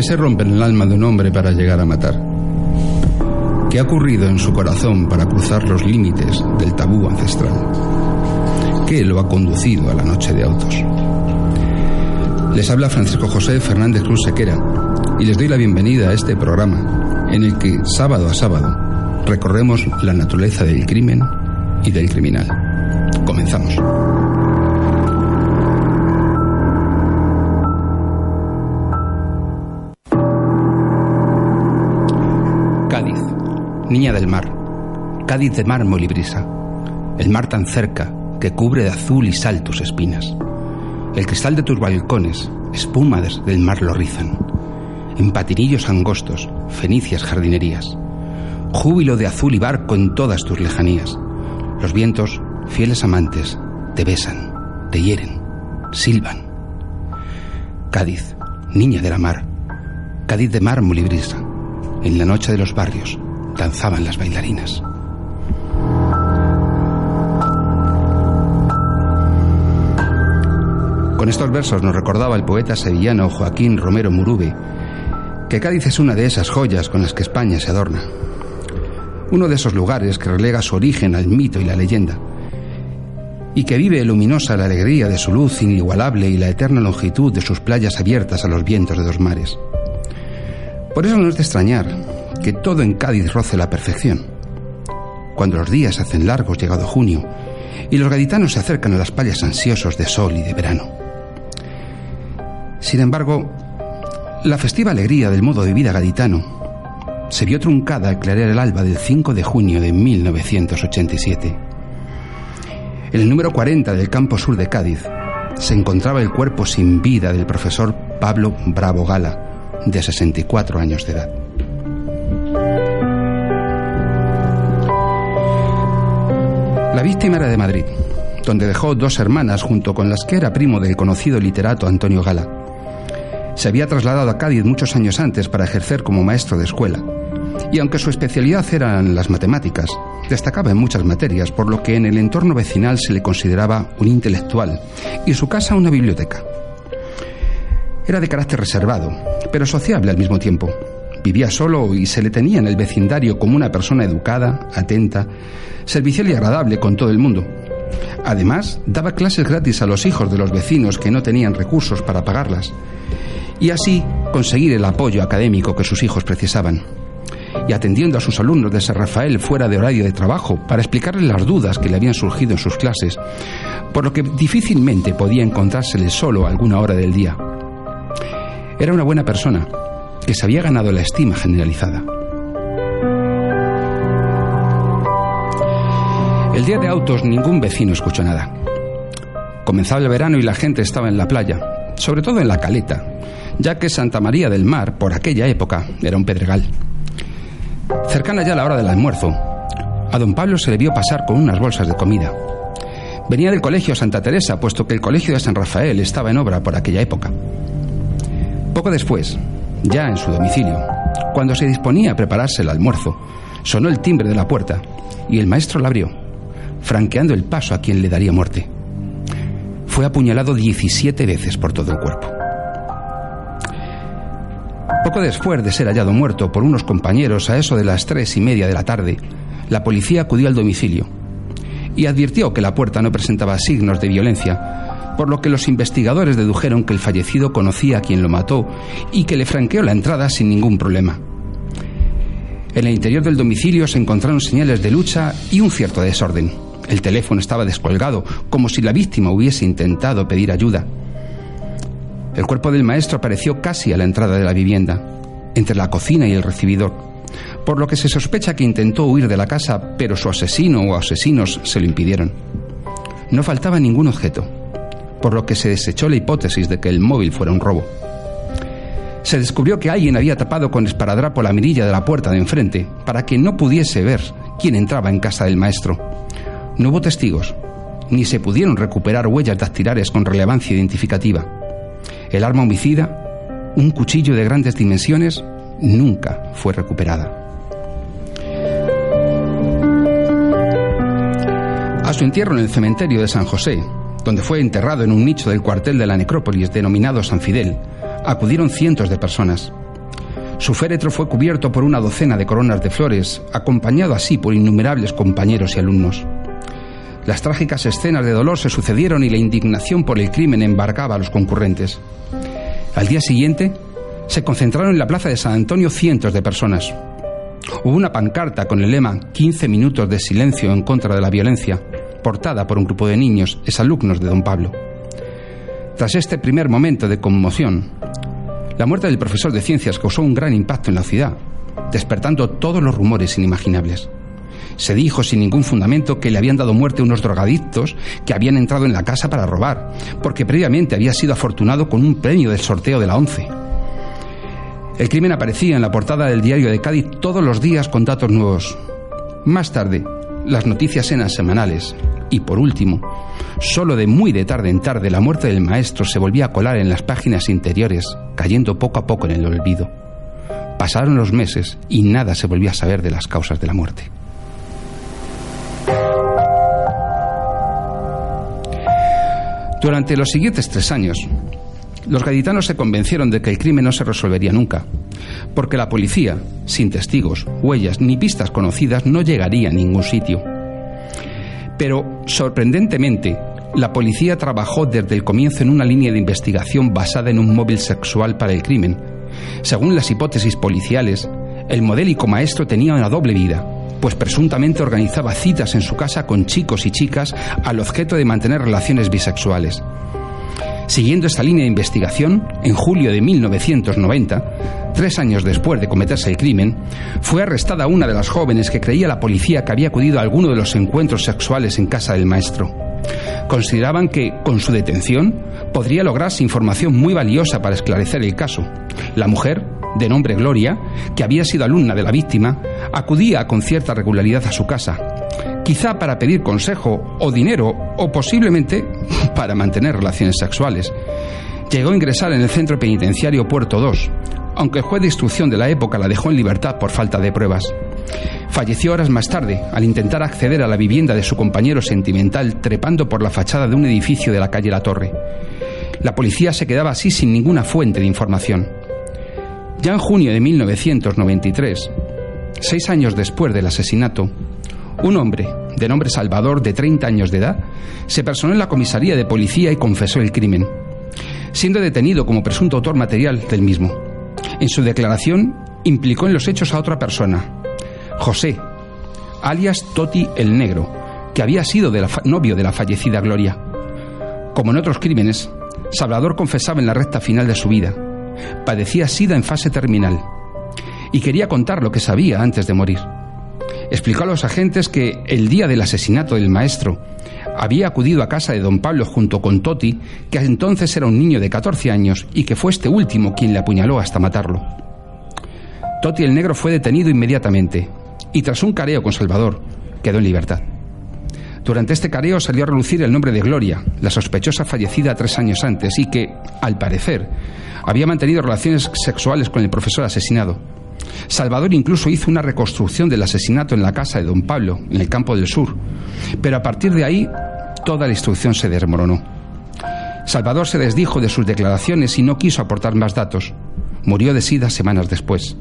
que se rompe en el alma de un hombre para llegar a matar. ¿Qué ha ocurrido en su corazón para cruzar los límites del tabú ancestral? ¿Qué lo ha conducido a la noche de autos? Les habla Francisco José Fernández Cruz Sequera y les doy la bienvenida a este programa en el que sábado a sábado recorremos la naturaleza del crimen y del criminal. Comenzamos. Niña del mar, Cádiz de mármol y brisa, el mar tan cerca que cubre de azul y sal tus espinas. El cristal de tus balcones, espumas del mar lo rizan. En patinillos angostos, fenicias jardinerías. Júbilo de azul y barco en todas tus lejanías. Los vientos, fieles amantes, te besan, te hieren, silban. Cádiz, niña de la mar, Cádiz de mármol y brisa. En la noche de los barrios danzaban las bailarinas. Con estos versos nos recordaba el poeta sevillano Joaquín Romero Murube que Cádiz es una de esas joyas con las que España se adorna. Uno de esos lugares que relega su origen al mito y la leyenda y que vive luminosa la alegría de su luz inigualable y la eterna longitud de sus playas abiertas a los vientos de dos mares. Por eso no es de extrañar que todo en Cádiz roce la perfección. Cuando los días hacen largos llegado junio y los gaditanos se acercan a las playas ansiosos de sol y de verano. Sin embargo, la festiva alegría del modo de vida gaditano se vio truncada al clarear el alba del 5 de junio de 1987. En el número 40 del campo sur de Cádiz se encontraba el cuerpo sin vida del profesor Pablo Bravo Gala, de 64 años de edad. La víctima era de Madrid, donde dejó dos hermanas junto con las que era primo del conocido literato Antonio Gala se había trasladado a Cádiz muchos años antes para ejercer como maestro de escuela. Y aunque su especialidad eran las matemáticas, destacaba en muchas materias, por lo que en el entorno vecinal se le consideraba un intelectual y su casa una biblioteca. Era de carácter reservado, pero sociable al mismo tiempo. Vivía solo y se le tenía en el vecindario como una persona educada, atenta, servicial y agradable con todo el mundo. Además, daba clases gratis a los hijos de los vecinos que no tenían recursos para pagarlas y así conseguir el apoyo académico que sus hijos precisaban. Y atendiendo a sus alumnos de San Rafael fuera de horario de trabajo para explicarles las dudas que le habían surgido en sus clases, por lo que difícilmente podía encontrársele solo alguna hora del día. Era una buena persona que se había ganado la estima generalizada. El día de autos ningún vecino escuchó nada. Comenzaba el verano y la gente estaba en la playa, sobre todo en la caleta, ya que Santa María del Mar, por aquella época, era un pedregal. Cercana ya la hora del almuerzo, a don Pablo se le vio pasar con unas bolsas de comida. Venía del colegio Santa Teresa, puesto que el colegio de San Rafael estaba en obra por aquella época. Poco después, ya en su domicilio, cuando se disponía a prepararse el almuerzo, sonó el timbre de la puerta y el maestro la abrió, franqueando el paso a quien le daría muerte. Fue apuñalado 17 veces por todo el cuerpo. Poco después de ser hallado muerto por unos compañeros a eso de las tres y media de la tarde, la policía acudió al domicilio y advirtió que la puerta no presentaba signos de violencia, por lo que los investigadores dedujeron que el fallecido conocía a quien lo mató y que le franqueó la entrada sin ningún problema. En el interior del domicilio se encontraron señales de lucha y un cierto desorden. El teléfono estaba descolgado, como si la víctima hubiese intentado pedir ayuda. El cuerpo del maestro apareció casi a la entrada de la vivienda, entre la cocina y el recibidor, por lo que se sospecha que intentó huir de la casa, pero su asesino o asesinos se lo impidieron. No faltaba ningún objeto, por lo que se desechó la hipótesis de que el móvil fuera un robo. Se descubrió que alguien había tapado con esparadrapo la mirilla de la puerta de enfrente para que no pudiese ver quién entraba en casa del maestro. No hubo testigos, ni se pudieron recuperar huellas dactilares con relevancia identificativa. El arma homicida, un cuchillo de grandes dimensiones, nunca fue recuperada. A su entierro en el cementerio de San José, donde fue enterrado en un nicho del cuartel de la necrópolis denominado San Fidel, acudieron cientos de personas. Su féretro fue cubierto por una docena de coronas de flores, acompañado así por innumerables compañeros y alumnos. Las trágicas escenas de dolor se sucedieron y la indignación por el crimen embargaba a los concurrentes. Al día siguiente, se concentraron en la plaza de San Antonio cientos de personas. Hubo una pancarta con el lema 15 minutos de silencio en contra de la violencia, portada por un grupo de niños, exalumnos de don Pablo. Tras este primer momento de conmoción, la muerte del profesor de ciencias causó un gran impacto en la ciudad, despertando todos los rumores inimaginables. Se dijo sin ningún fundamento que le habían dado muerte unos drogadictos que habían entrado en la casa para robar, porque previamente había sido afortunado con un premio del sorteo de la ONCE. El crimen aparecía en la portada del diario de Cádiz todos los días con datos nuevos. Más tarde, las noticias eran semanales. Y por último, solo de muy de tarde en tarde la muerte del maestro se volvía a colar en las páginas interiores, cayendo poco a poco en el olvido. Pasaron los meses y nada se volvió a saber de las causas de la muerte. Durante los siguientes tres años, los gaditanos se convencieron de que el crimen no se resolvería nunca, porque la policía, sin testigos, huellas ni pistas conocidas, no llegaría a ningún sitio. Pero, sorprendentemente, la policía trabajó desde el comienzo en una línea de investigación basada en un móvil sexual para el crimen. Según las hipótesis policiales, el modélico maestro tenía una doble vida, pues presuntamente organizaba citas en su casa con chicos y chicas al objeto de mantener relaciones bisexuales. Siguiendo esta línea de investigación, en julio de 1990, tres años después de cometerse el crimen, fue arrestada una de las jóvenes que creía la policía que había acudido a alguno de los encuentros sexuales en casa del maestro. Consideraban que, con su detención, podría lograrse información muy valiosa para esclarecer el caso. La mujer, de nombre Gloria, que había sido alumna de la víctima, acudía con cierta regularidad a su casa, quizá para pedir consejo o dinero o posiblemente para mantener relaciones sexuales. Llegó a ingresar en el centro penitenciario Puerto 2, aunque el juez de instrucción de la época la dejó en libertad por falta de pruebas. Falleció horas más tarde al intentar acceder a la vivienda de su compañero sentimental trepando por la fachada de un edificio de la calle La Torre. La policía se quedaba así sin ninguna fuente de información. Ya en junio de 1993, seis años después del asesinato, un hombre, de nombre Salvador, de 30 años de edad, se personó en la comisaría de policía y confesó el crimen, siendo detenido como presunto autor material del mismo. En su declaración implicó en los hechos a otra persona, José, alias Toti el Negro, que había sido novio de la fallecida Gloria. Como en otros crímenes, Salvador confesaba en la recta final de su vida. Padecía sida en fase terminal y quería contar lo que sabía antes de morir explicó a los agentes que el día del asesinato del maestro había acudido a casa de don Pablo junto con Toti, que entonces era un niño de 14 años y que fue este último quien le apuñaló hasta matarlo. Toti el negro fue detenido inmediatamente y tras un careo con Salvador quedó en libertad. Durante este careo salió a relucir el nombre de Gloria, la sospechosa fallecida tres años antes y que, al parecer, había mantenido relaciones sexuales con el profesor asesinado. Salvador incluso hizo una reconstrucción del asesinato en la casa de don Pablo, en el campo del sur, pero a partir de ahí toda la instrucción se desmoronó. Salvador se desdijo de sus declaraciones y no quiso aportar más datos. Murió de sida semanas después.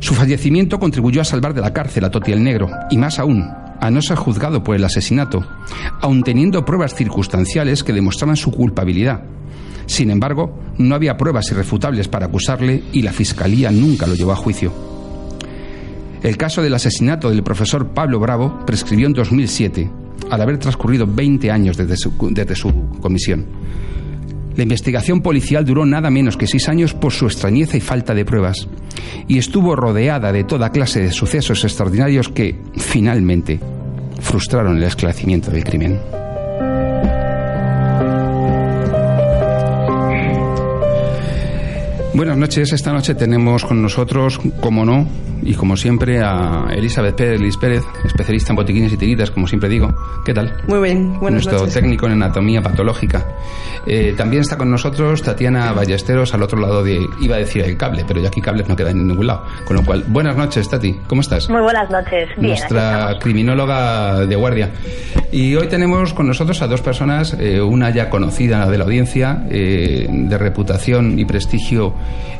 Su fallecimiento contribuyó a salvar de la cárcel a Toti el Negro, y más aún, a no ser juzgado por el asesinato, aun teniendo pruebas circunstanciales que demostraban su culpabilidad. Sin embargo, no había pruebas irrefutables para acusarle y la Fiscalía nunca lo llevó a juicio. El caso del asesinato del profesor Pablo Bravo prescribió en 2007, al haber transcurrido 20 años desde su, desde su comisión. La investigación policial duró nada menos que seis años por su extrañeza y falta de pruebas, y estuvo rodeada de toda clase de sucesos extraordinarios que, finalmente, frustraron el esclarecimiento del crimen. Buenas noches. Esta noche tenemos con nosotros, como no, y como siempre, a Elizabeth Pérez, Liz Pérez, especialista en botiquines y tiritas, como siempre digo. ¿Qué tal? Muy bien, buenas Nuestro técnico en anatomía patológica. Eh, también está con nosotros Tatiana Ballesteros, al otro lado de, iba a decir el cable, pero ya aquí cables no quedan en ningún lado. Con lo cual, buenas noches, Tati. ¿Cómo estás? Muy buenas noches. Bien, Nuestra criminóloga de guardia. Y hoy tenemos con nosotros a dos personas, eh, una ya conocida de la audiencia, eh, de reputación y prestigio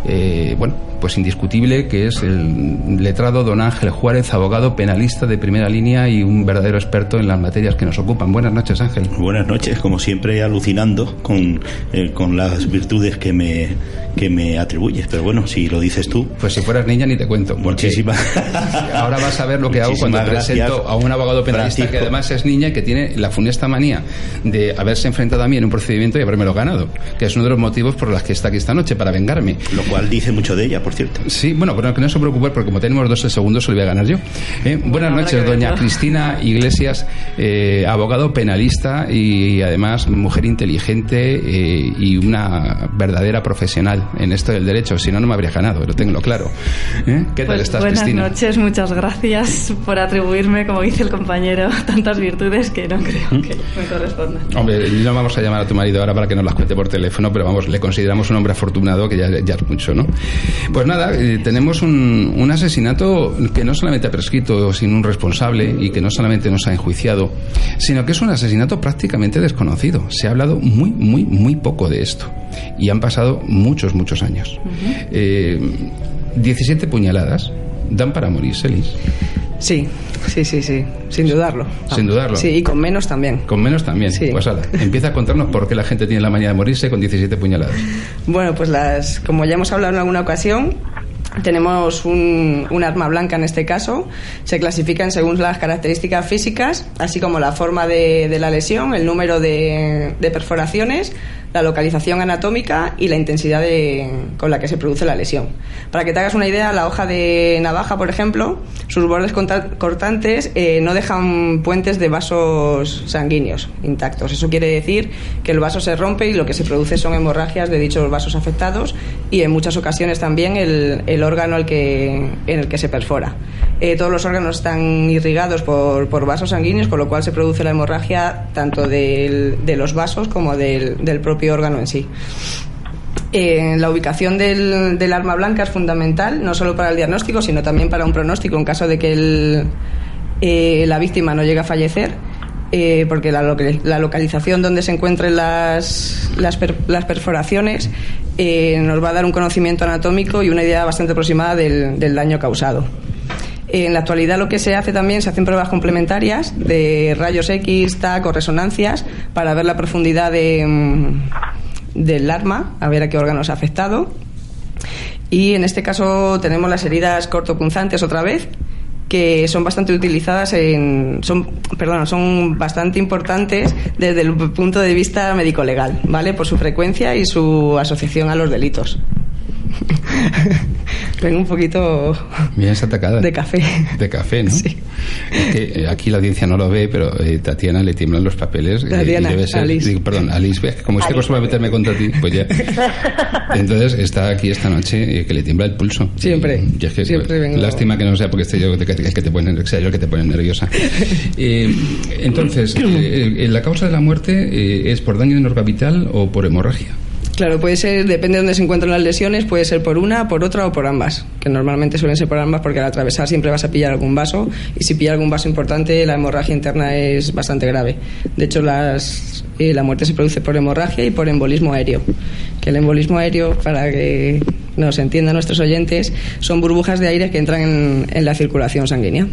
eh, bueno, pues indiscutible, que es el letrado don Ángel Juárez, abogado penalista de primera línea y un verdadero experto en las materias que nos ocupan. Buenas noches, Ángel. Buenas noches, como siempre alucinando con, eh, con las virtudes que me, que me atribuyes, pero bueno, si lo dices tú. Pues si fueras niña ni te cuento. Muchísimas. Ahora vas a ver lo que hago cuando presento a un abogado penalista que además es niña y que tiene la funesta manía de haberse enfrentado a mí en un procedimiento y habérmelo ganado, que es uno de los motivos por los que está aquí esta noche, para vengarme. Lo cual dice mucho de ella, por cierto. Sí, bueno, pero que no se preocupe porque como tenemos 12 segundos, se lo voy a ganar yo. ¿Eh? Buenas noches, doña Cristina Iglesias, eh, abogado penalista y además mujer inteligente eh, y una verdadera profesional en esto del derecho. Si no, no me habría ganado, lo tengo claro. ¿Qué tal pues estás, buenas Cristina? Buenas noches, muchas gracias por atribuirme, como dice el compañero, tantas virtudes que no creo que me correspondan. Hombre, no vamos a llamar a tu marido ahora para que nos las cuente por teléfono, pero vamos, le consideramos un hombre afortunado que ya, ya es mucho, ¿no? Pues nada, eh, tenemos un, un, asesinato que no solamente ha prescrito sin un responsable y que no solamente nos ha enjuiciado, sino que es un asesinato prácticamente desconocido. Se ha hablado muy, muy, muy poco de esto. Y han pasado muchos, muchos años. Uh -huh. eh, 17 puñaladas dan para morir, Celis. Sí, sí, sí, sí, sin dudarlo. Sin dudarlo. Sí, y con menos también. Con menos también. Sí. Pues ala, empieza a contarnos por qué la gente tiene la manía de morirse con 17 puñaladas. Bueno, pues las, como ya hemos hablado en alguna ocasión, tenemos un, un, arma blanca en este caso. Se clasifican según las características físicas, así como la forma de, de la lesión, el número de, de, perforaciones, la localización anatómica y la intensidad de, con la que se produce la lesión. Para que te hagas una idea, la hoja de navaja, por ejemplo, sus bordes cortantes eh, no dejan puentes de vasos sanguíneos intactos. Eso quiere decir que el vaso se rompe y lo que se produce son hemorragias de dichos vasos afectados y en muchas ocasiones también el, el órgano al que, en el que se perfora. Eh, todos los órganos están irrigados por, por, vasos sanguíneos, con lo cual se produce la hemorragia tanto de los vasos como del, propio órgano en sí. Eh, la ubicación del, arma blanca es fundamental, no solo para el diagnóstico, sino también para un pronóstico en caso de que el, eh, la víctima no llegue a fallecer. Eh, porque la, la, localización donde se encuentren las, las, per, las perforaciones eh, nos va a dar un conocimiento anatómico y una idea bastante aproximada del, daño causado. En la actualidad lo que se hace también, se hacen pruebas complementarias de rayos X, TAC o resonancias para ver la profundidad de, mm, del arma, a ver a qué órganos ha afectado. Y en este caso tenemos las heridas cortopunzantes otra vez, que son bastante utilizadas en son perdón, son bastante importantes desde el punto de vista médico legal, ¿vale? Por su frecuencia y su asociación a los delitos. Vengo un poquito Bien atacada. de café. De café, ¿no? Sí. Es que eh, aquí la audiencia no lo ve, pero eh, Tatiana le tiemblan los papeles. eh, Tatiana, y debe ser, Alice. digo, perdón, Alice, ve, como estoy acostumbrado a meterme contra ti, pues ya. Entonces está aquí esta noche eh, que le tiembla el pulso. Siempre. Y es que, Siempre vengo- Lástima que no sea porque esté yo el que, el que te pone, que sea yo el que te pone nerviosa. Eh, entonces, eh, eh, la causa de la muerte eh, es por daño de orbital o por hemorragia. Claro, puede ser, depende de dónde se encuentran las lesiones, puede ser por una, por otra o por ambas, que normalmente suelen ser por ambas porque al atravesar siempre vas a pillar algún vaso y si pillas algún vaso importante la hemorragia interna es bastante grave. De hecho, las, eh, la muerte se produce por hemorragia y por embolismo aéreo. Que el embolismo aéreo, para que nos entiendan nuestros oyentes, son burbujas de aire que entran en, en la circulación sanguínea.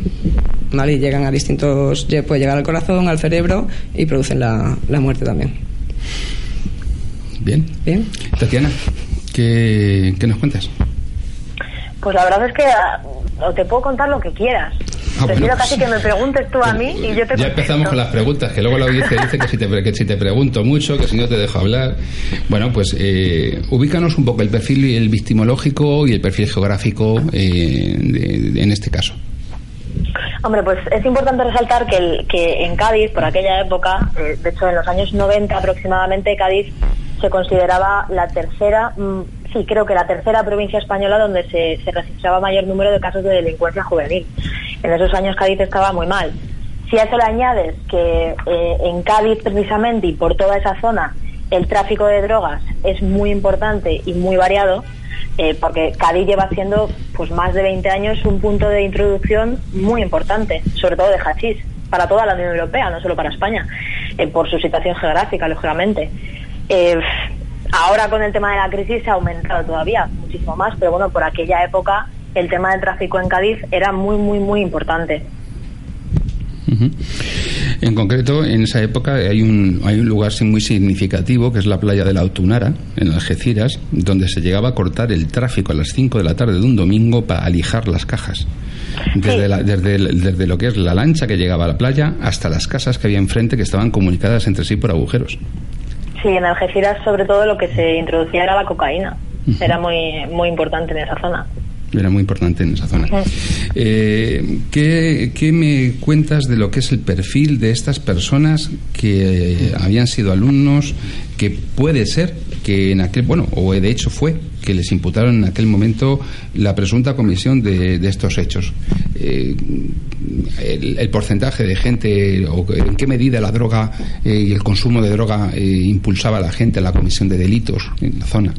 ¿Vale? Y llegan a distintos, puede llegar al corazón, al cerebro y producen la, la muerte también. Bien. Bien. Tatiana, ¿qué, qué nos cuentas? Pues la verdad es que ah, o te puedo contar lo que quieras. Ah, Prefiero bueno. casi que me preguntes tú a mí y yo te Ya contesto. empezamos con las preguntas, que luego la audiencia dice que si te, que si te pregunto mucho, que si no te dejo hablar. Bueno, pues eh, ubícanos un poco el perfil el victimológico y el perfil geográfico eh, de- de- en este caso. Hombre, pues es importante resaltar que, el- que en Cádiz, por aquella época, eh, de hecho en los años 90 aproximadamente, Cádiz se consideraba la tercera, mm, sí, creo que la tercera provincia española donde se, se registraba mayor número de casos de delincuencia juvenil. En esos años Cádiz estaba muy mal. Si a eso le añades que eh, en Cádiz precisamente y por toda esa zona el tráfico de drogas es muy importante y muy variado, eh, porque Cádiz lleva siendo pues más de 20 años un punto de introducción muy importante, sobre todo de hachís, para toda la Unión Europea, no solo para España, eh, por su situación geográfica, lógicamente. Eh, Ahora con el tema de la crisis se ha aumentado todavía muchísimo más, pero bueno, por aquella época el tema del tráfico en Cádiz era muy, muy, muy importante. En concreto, en esa época hay un, hay un lugar muy significativo que es la playa de la Autunara, en Algeciras, donde se llegaba a cortar el tráfico a las 5 de la tarde de un domingo para alijar las cajas. Desde, desde, desde, lo que es la lancha que llegaba a la playa hasta las casas que había enfrente que estaban comunicadas entre sí por agujeros. Sí, en Algeciras sobre todo lo que se introducía era la cocaína. Era muy, muy importante en esa zona era muy importante en esa zona. Eh, ¿qué, me cuentas de lo que es el perfil de estas personas que habían sido alumnos, que puede ser que en aquel, bueno, o de hecho fue que les imputaron en aquel momento la presunta comisión de, estos hechos? Eh, el, porcentaje de gente, o en qué medida la droga eh, y el consumo de droga impulsaba a la gente a la comisión de delitos en la zona.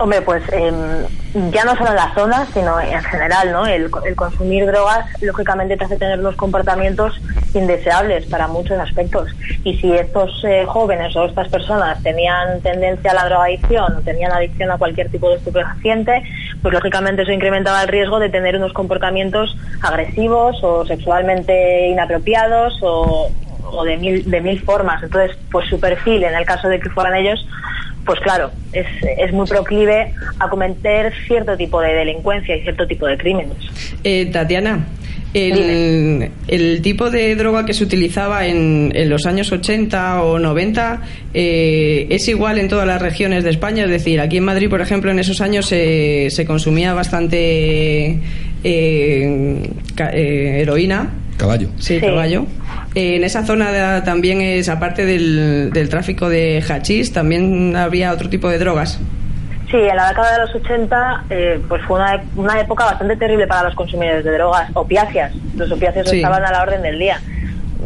Hombre, pues em, ya no solo en la zona, sino en general, ¿no? El, consumir drogas, lógicamente, te hace tener unos comportamientos indeseables para muchos aspectos. Y si estos eh, jóvenes o estas personas tenían tendencia a la drogadicción o tenían adicción a cualquier tipo de estupefaciente, pues lógicamente eso incrementaba el riesgo de tener unos comportamientos agresivos o sexualmente inapropiados o, o de mil, de mil formas. Entonces, pues su perfil, en el caso de que fueran ellos, pues claro, es, es, muy proclive a cometer cierto tipo de delincuencia y cierto tipo de crímenes. Eh, Tatiana, el, el, tipo de droga que se utilizaba en, en los años 80 o 90 eh, es igual en todas las regiones de España. Es decir, aquí en Madrid, por ejemplo, en esos años se, se consumía bastante eh, heroína. Caballo. Sí, caballo. Eh, en esa zona también es, aparte del, del tráfico de hachís, también había otro tipo de drogas. Sí, en la década de los 80 eh, pues fue una, una, época bastante terrible para los consumidores de drogas, opiáceas. Los opiáceos estaban a la orden del día.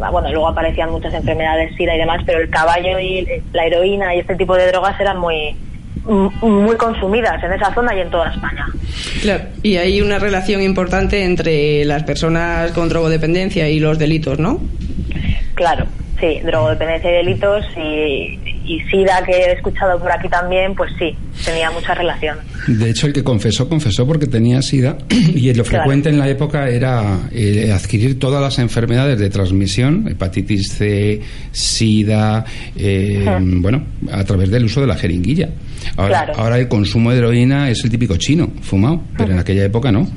Ah, bueno, luego aparecían muchas enfermedades, SIDA y demás, pero el caballo y la heroína y este tipo de drogas eran muy, muy consumidas en esa zona y en toda España. Claro, y hay una relación importante entre las personas con drogodependencia y los delitos, ¿no? Claro, sí, drogodependencia y delitos y, y SIDA que he escuchado por aquí también, pues sí, tenía mucha relación. De hecho, el que confesó, confesó porque tenía SIDA y lo frecuente en la época era eh, adquirir todas las enfermedades de transmisión, hepatitis C, SIDA, eh, bueno, a través del uso de la jeringuilla. Ahora, ahora el consumo de heroína es el típico chino, fumado, pero en aquella época no.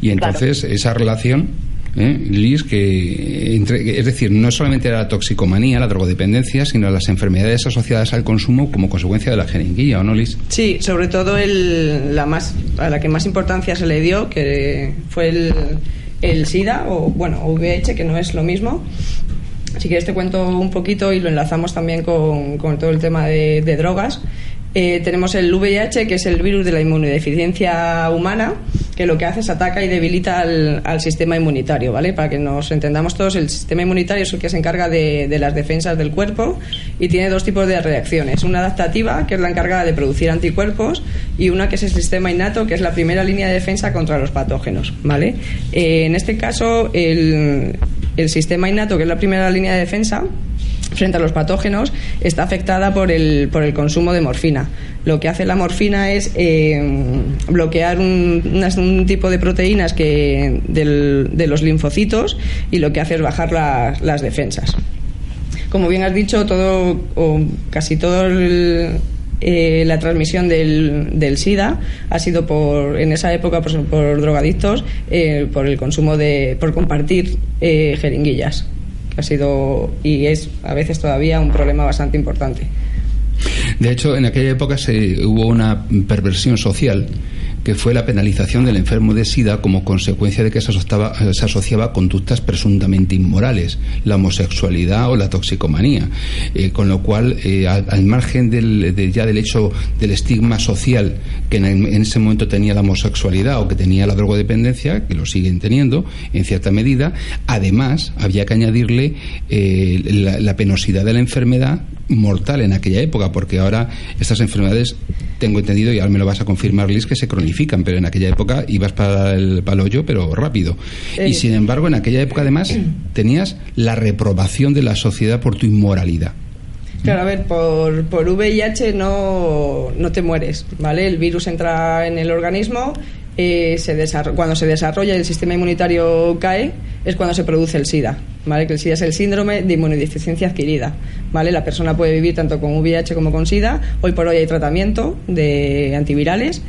Y entonces esa relación ¿eh? Liz, que es decir, no solamente era la toxicomanía, la drogodependencia, sino las enfermedades asociadas al consumo como consecuencia de la jeringuilla, ¿o no, Liz? Sí, sobre todo el, la más, a la que más importancia se le dio, que fue el, el SIDA, o bueno, VIH, que no es lo mismo. Si quieres te cuento un poquito y lo enlazamos también con, con todo el tema de, de drogas. Eh, tenemos el VIH, que es el virus de la inmunodeficiencia humana, lo que hace es ataca y debilita al, sistema inmunitario, ¿vale? Para que nos entendamos todos, el sistema inmunitario es el que se encarga de, las defensas del cuerpo y tiene dos tipos de reacciones. Una adaptativa, que es la encargada de producir anticuerpos, y una que es el sistema innato, que es la primera línea de defensa contra los patógenos, ¿vale? Eh, en este caso, el sistema innato, que es la primera línea de defensa, frente a los patógenos está afectada por el, por el consumo de morfina. Lo que hace la morfina es eh, bloquear un, tipo de proteínas que de los linfocitos y lo que hace es bajar las defensas. Como bien has dicho, todo o casi todo eh, la transmisión del, del, SIDA ha sido por en esa época por, drogadictos eh, por el consumo de por compartir jeringuillas ha sido y es a veces todavía un problema bastante importante. De hecho, en aquella época se, hubo una perversión social que fue la penalización del enfermo de SIDA como consecuencia de que se asociaba, se asociaba a conductas presuntamente inmorales, la homosexualidad o la toxicomanía, eh, con lo cual, eh, al, margen del, ya del hecho del estigma social que en, ese momento tenía la homosexualidad o que tenía la drogodependencia, que lo siguen teniendo en cierta medida, además había que añadirle eh, la penosidad de la enfermedad mortal en aquella época, porque ahora estas enfermedades, tengo entendido, y ahora me lo vas a confirmar, Liz, que se cronifican, pero en aquella época ibas para el hoyo, pero rápido. Y sin embargo, en aquella época además tenías la reprobación de la sociedad por tu inmoralidad. Claro, a ver, por, por VIH no, no te mueres, ¿vale? El virus entra en el organismo, eh, se cuando se desarrolla y el sistema inmunitario cae, es cuando se produce el SIDA, ¿vale? Que el SIDA es el síndrome de inmunodeficiencia adquirida, ¿vale? La persona puede vivir tanto con VIH como con SIDA. Hoy por hoy hay tratamiento de antivirales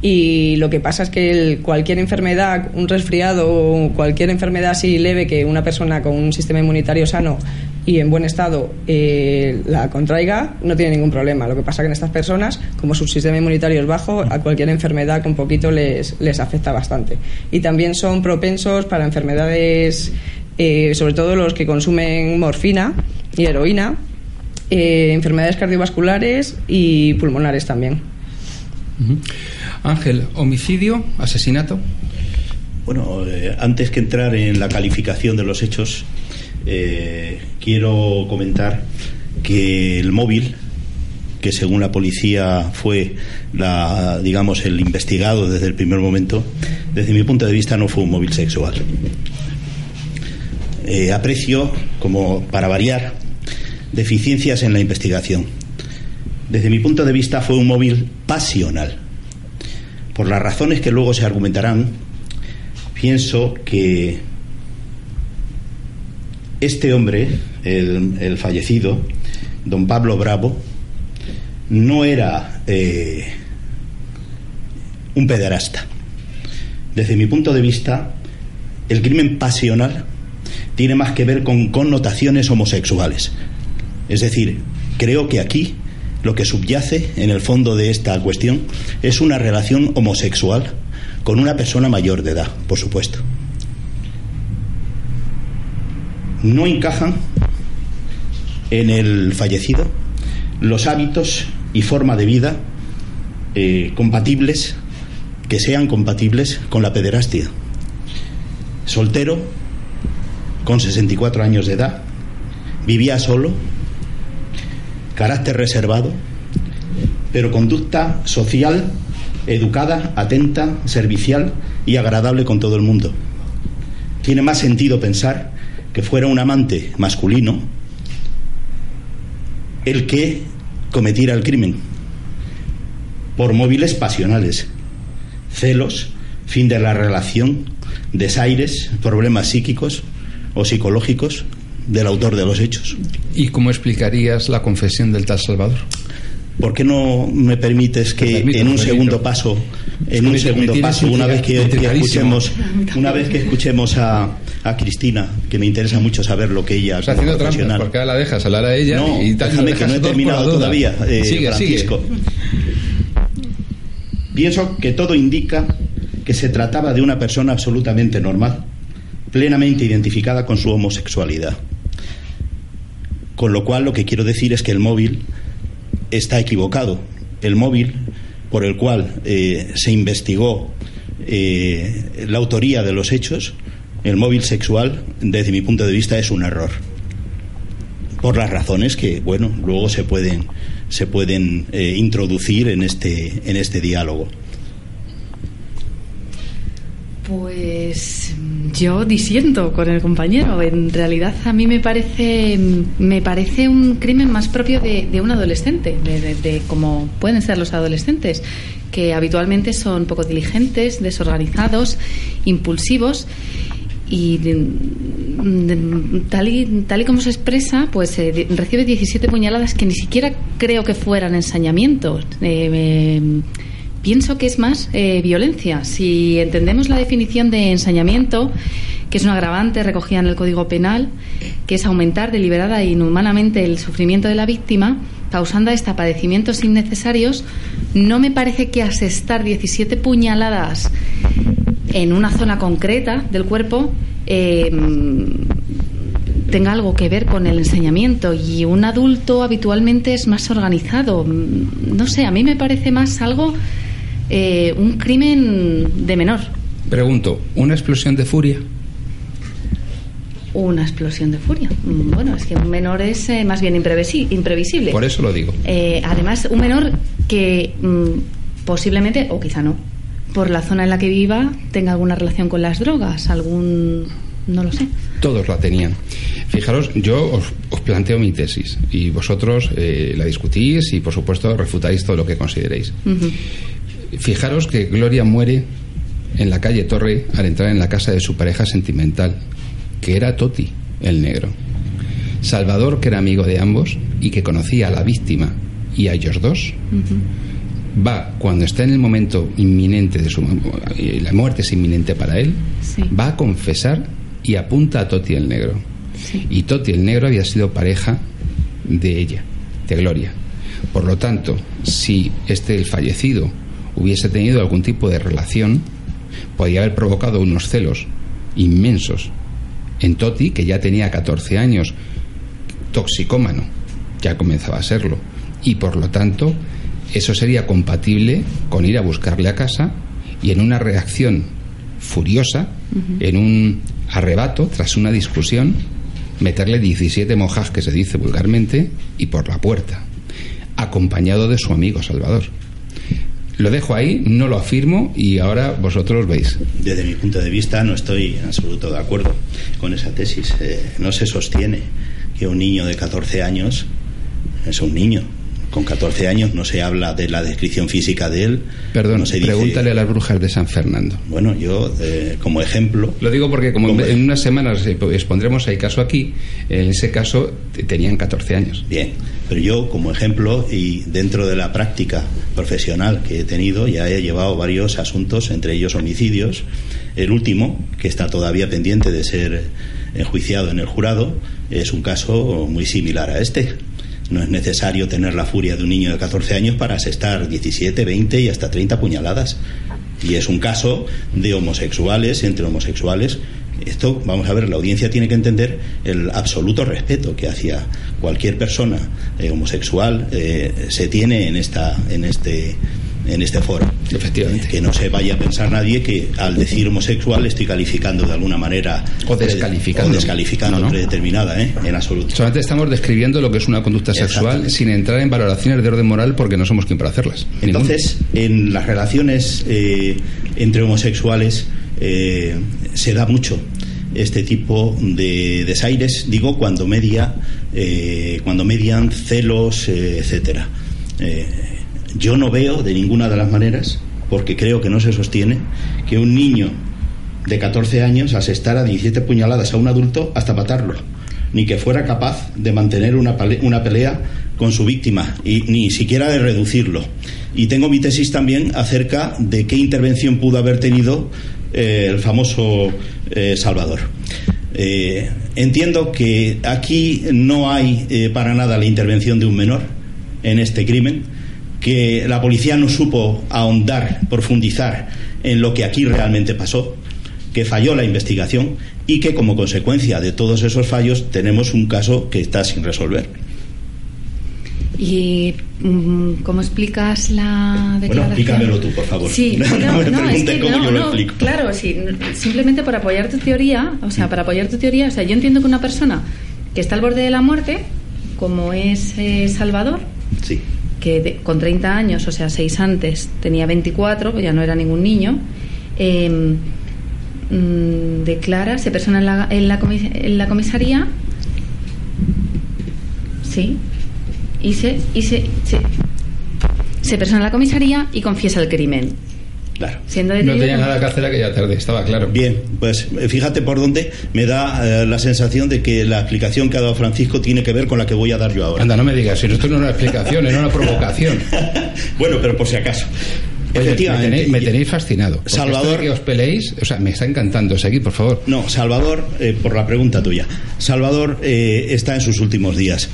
y lo que pasa es que cualquier enfermedad, un resfriado o cualquier enfermedad así leve que una persona con un sistema inmunitario sano y en buen estado eh, la contraiga, no tiene ningún problema. Lo que pasa que en estas personas, como su sistema inmunitario es bajo, a cualquier enfermedad con poquito les, les afecta bastante. Y también son propensos para enfermedades, eh, sobre todo los que consumen morfina y heroína, eh, enfermedades cardiovasculares y pulmonares también. Ángel, homicidio, asesinato. Bueno, antes que entrar en la calificación de los hechos, eh, quiero comentar que el móvil, que según la policía fue digamos, el investigado desde el primer momento, desde mi punto de vista no fue un móvil sexual. Eh, aprecio, como para variar, deficiencias en la investigación. Desde mi punto de vista fue un móvil pasional. Por las razones que luego se argumentarán, pienso que este hombre, el, fallecido, don Pablo Bravo, no era eh, un pederasta. Desde mi punto de vista, el crimen pasional tiene más que ver con connotaciones homosexuales. Es decir, creo que aquí lo que subyace en el fondo de esta cuestión es una relación homosexual con una persona mayor de edad, por supuesto no encajan en el fallecido los hábitos y forma de vida eh, compatibles, que sean compatibles con la pederastia. Soltero, con 64 años de edad, vivía solo, carácter reservado, pero conducta social, educada, atenta, servicial y agradable con todo el mundo. Tiene más sentido pensar que fuera un amante masculino el que cometiera el crimen por móviles pasionales, celos, fin de la relación, desaires, problemas psíquicos o psicológicos del autor de los hechos. ¿Y cómo explicarías la confesión del tal Salvador? ¿Por qué no me permites que en un segundo paso, en un segundo paso, una vez que, escuchemos, una vez que escuchemos a, a Cristina, que me interesa mucho saber lo que ella Está haciendo trampas porque la dejas hablar a ella no, y déjame que no he terminado todavía, eh, sigue, Francisco. Pienso que todo indica que se trataba de una persona absolutamente normal, plenamente identificada con su homosexualidad. Con lo cual lo que quiero decir es que el móvil está equivocado. El móvil por el cual eh, se investigó eh, la autoría de los hechos el móvil sexual, desde mi punto de vista, es un error. Por las razones que, bueno, luego se pueden, se pueden eh, introducir en este, en este diálogo. Pues yo disiento con el compañero. En realidad a mí me parece me parece un crimen más propio de, un adolescente, de, de, como pueden ser los adolescentes, que habitualmente son poco diligentes, desorganizados, impulsivos y tal, y tal y como se expresa, pues eh, recibe 17 puñaladas que ni siquiera creo que fueran ensañamientos. Eh, pienso que es más eh, violencia. Si entendemos la definición de ensañamiento, que es un agravante recogida en el Código Penal, que es aumentar deliberada e inhumanamente el sufrimiento de la víctima, causando hasta padecimientos innecesarios, no me parece que asestar 17 puñaladas en una zona concreta del cuerpo eh, tenga algo que ver con el enseñamiento y un adulto habitualmente es más organizado. No sé, a mí me parece más algo, eh, un crimen de menor. Pregunto, ¿una explosión de furia? Una explosión de furia. Bueno, es que un menor es eh, más bien imprevisible. Por eso lo digo. además, un menor que mm, posiblemente, o quizá no, por la zona en la que viva tenga alguna relación con las drogas, algún no lo sé. Todos la tenían. Fijaros, yo os, planteo mi tesis y vosotros eh, la discutís y, por supuesto, refutáis todo lo que consideréis. Fijaros que Gloria muere en la calle Torre al entrar en la casa de su pareja sentimental, que era Toti, el negro. Salvador, que era amigo de ambos y que conocía a la víctima y a ellos dos, va, cuando está en el momento inminente de su la muerte es inminente para él, va a confesar y apunta a Toti el negro. Y Toti el negro había sido pareja de ella, de Gloria. Por lo tanto, si este el fallecido hubiese tenido algún tipo de relación, podía haber provocado unos celos inmensos en Toti, que ya tenía 14 años, toxicómano, ya comenzaba a serlo, y por lo tanto eso sería compatible con ir a buscarle a casa y en una reacción furiosa, en un arrebato, tras una discusión, meterle 17 mojas, que se dice vulgarmente, y por la puerta, acompañado de su amigo Salvador. Lo dejo ahí, no lo afirmo y ahora vosotros veis. Desde mi punto de vista no estoy en absoluto de acuerdo con esa tesis. Eh, no se sostiene que un niño de 14 años es un niño con 14 años no se habla de la descripción física de él. Perdón, pregúntale a las brujas de San Fernando. Bueno, yo eh, como ejemplo... Lo digo porque como, en unas semanas expondremos el caso aquí, en ese caso tenían 14 años. Bien, pero yo como ejemplo y dentro de la práctica profesional que he tenido ya he llevado varios asuntos, entre ellos homicidios. El último, que está todavía pendiente de ser enjuiciado en el jurado, es un caso muy similar a este no es necesario tener la furia de un niño de 14 años para asestar 17, 20 y hasta 30 puñaladas. Y es un caso de homosexuales entre homosexuales. Esto, vamos a ver, la audiencia tiene que entender el absoluto respeto que hacia cualquier persona eh, homosexual eh, se tiene en, esta, en este en este foro. Efectivamente. Que no se vaya a pensar nadie que al decir homosexual estoy calificando de alguna manera. O descalificando. O descalificando predeterminada, ¿eh? en absoluto. Solamente estamos describiendo lo que es una conducta sexual sin entrar en valoraciones de orden moral porque no somos quien para hacerlas. Entonces, en las relaciones eh, entre homosexuales eh, se da mucho este tipo de desaires, digo, cuando media, cuando median celos, etcétera. Yo no veo de ninguna de las maneras, porque creo que no se sostiene, que un niño de 14 años asestara 17 puñaladas a un adulto hasta matarlo, ni que fuera capaz de mantener una, pelea con su víctima, y ni siquiera de reducirlo. Y tengo mi tesis también acerca de qué intervención pudo haber tenido eh, el famoso eh, Salvador. Eh, entiendo que aquí no hay para nada la intervención de un menor en este crimen que la policía no supo ahondar, profundizar en lo que aquí realmente pasó, que falló la investigación y que como consecuencia de todos esos fallos tenemos un caso que está sin resolver. ¿Y mm, cómo explicas la declaración? Bueno, explícamelo tú, por favor. Sí, no, no, es que no, no, claro, sí, simplemente para apoyar tu teoría, o sea, para apoyar tu teoría, o sea, yo entiendo que una persona que está al borde de la muerte, como es eh, Salvador, sí que con 30 años, o sea, 6 antes, tenía 24, pues ya no era ningún niño, em, mm, declara, se persona en la, en la, en la comisaría, sí, y se, y se, se persona en la comisaría y confiesa el crimen. Claro. no tenía nada que hacer aquella tarde, estaba claro. Bien, pues eh, fíjate por dónde me da eh, la sensación de que la explicación que ha dado Francisco tiene que ver con la que voy a dar yo ahora. Anda, no me digas, si esto no es una explicación, es una provocación. bueno, pero por si acaso. Efectivamente. Me tenéis, fascinado. Salvador. que os peleéis, o sea, me está encantando. Seguid, por favor. No, Salvador, eh, por la pregunta tuya. Salvador está en sus últimos días.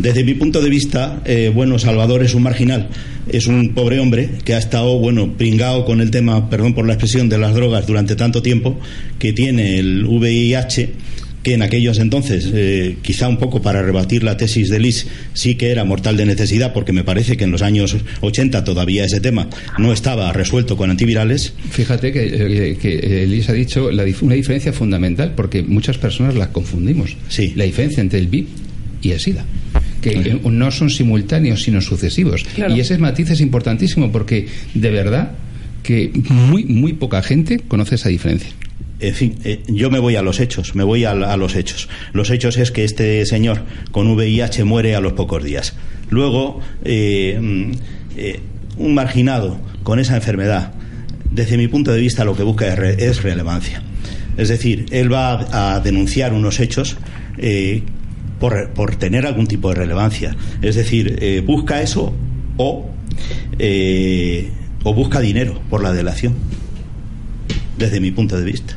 Desde mi punto de vista, eh, bueno, Salvador es un marginal, es un pobre hombre que ha estado, bueno, pringado con el tema, perdón por la expresión, de las drogas durante tanto tiempo, que tiene el VIH que en aquellos entonces, eh, quizá un poco para rebatir la tesis de Liz, sí que era mortal de necesidad, porque me parece que en los años 80 todavía ese tema no estaba resuelto con antivirales. Fíjate que, eh, Liz ha dicho una diferencia fundamental, porque muchas personas la confundimos. Sí. La diferencia entre el VIP y el SIDA que no son simultáneos sino sucesivos. Y ese matiz es importantísimo porque de verdad que muy, muy poca gente conoce esa diferencia. en fin, eh, yo me voy a los hechos, me voy a, a, los hechos. Los hechos es que este señor con VIH muere a los pocos días. Luego, eh, mm, eh, un marginado con esa enfermedad, desde mi punto de vista, lo que busca es, re- es relevancia. Es decir, él va a, denunciar unos hechos eh, por, por tener algún tipo de relevancia. Es decir, eh, busca eso o, eh, o busca dinero por la delación, desde mi punto de vista.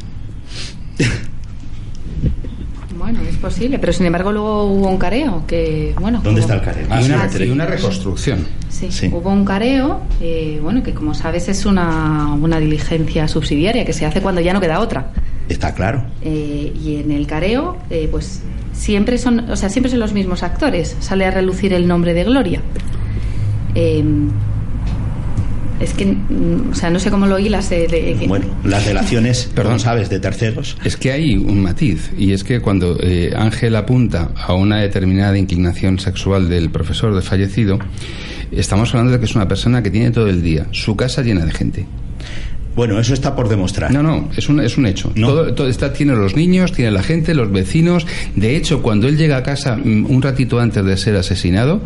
Bueno, es posible, pero sin embargo luego hubo un careo que, bueno... ¿Dónde está el careo? Y una, Ah, sí. y una reconstrucción. Sí, Sí. hubo un careo, eh, bueno, que como sabes es una, una diligencia subsidiaria que se hace cuando ya no queda otra. Está claro. Eh, y en el careo, eh, pues siempre son, o sea, siempre son los mismos actores. Sale a relucir el nombre de Gloria. Eh, es que, mm, o sea, no sé cómo lo hilas. eh, de, que- Bueno, las delaciones, Perdón. perdón, sabes, de terceros. Es que hay un matiz, y es que cuando eh, Ángel apunta a una determinada inclinación sexual del profesor de fallecido, estamos hablando de que es una persona que tiene todo el día su casa llena de gente. Bueno, eso está por demostrar. No, no, es un, es un hecho. No. Todo, todo está, tiene los niños, tiene la gente, los vecinos. De hecho, cuando él llega a casa mm, un ratito antes de ser asesinado,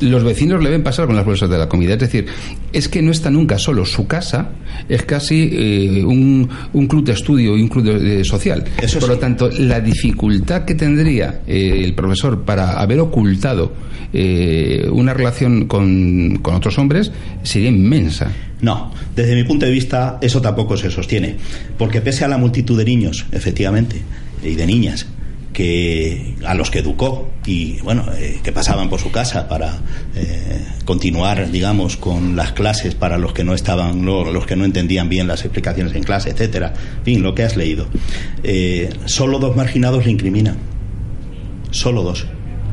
los vecinos le ven pasar con las bolsas de la comida. Es decir, es que no está nunca solo. Su casa es casi eh, un, un club de estudio y un club de- social. Eso Por sí. lo tanto, la dificultad que tendría eh, el profesor para haber ocultado eh, una relación con, con otros hombres sería inmensa. No, desde mi punto de vista eso tampoco se sostiene, porque pese a la multitud de niños, efectivamente, y de niñas, que a los que educó y bueno, eh, que pasaban por su casa para eh, continuar, digamos, con las clases para los que no estaban, lo- los que no entendían bien las explicaciones en clase, etcétera, en fin, lo que has leído. Eh, solo dos marginados le incriminan, solo dos,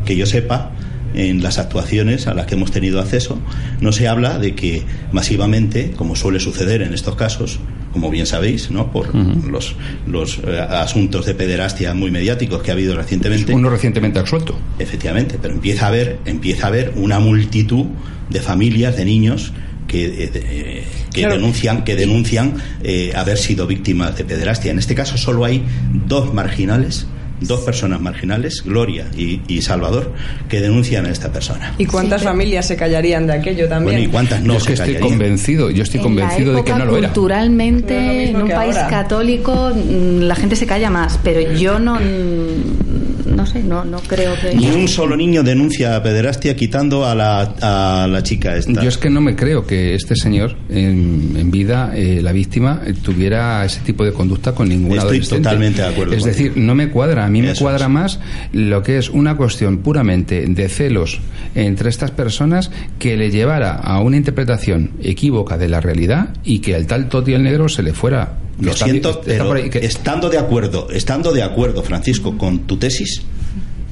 que yo sepa en las actuaciones a las que hemos tenido acceso, no se habla de que masivamente, como suele suceder en estos casos, como bien sabéis, ¿no? por los, los eh, asuntos de pederastia muy mediáticos que ha habido recientemente, Uno recientemente absuelto. efectivamente, pero empieza a haber, empieza a haber una multitud de familias, de niños que, eh, eh, que Claro. denuncian, que denuncian eh, haber sido víctimas de pederastia. En este caso solo hay dos marginales, dos personas marginales, Gloria y, y Salvador, que denuncian a esta persona. ¿Y cuántas Sí, familias se callarían de aquello también? Bueno, ¿y cuántas no yo es que se estoy callarían? convencido, yo estoy En convencido de que no lo era. Culturalmente, en un que país ahora. católico, mm, la gente se calla más, pero yo no, mm, no sé, no, no creo que. Ni un solo niño denuncia a pederastia quitando a la, a la chica esta. Yo es que no me creo que este señor en, en vida, eh, la víctima, tuviera ese tipo de conducta con ningún Estoy adolescente. totalmente de acuerdo Es decir, no me cuadra. A mí me cuadra es. más lo que es una cuestión puramente de celos entre estas personas que le llevara a una interpretación equívoca de la realidad y que al tal Toti el Negro se le fuera. Lo Está- siento, está pero por ahí que- estando de acuerdo, estando de acuerdo, Francisco, con tu tesis,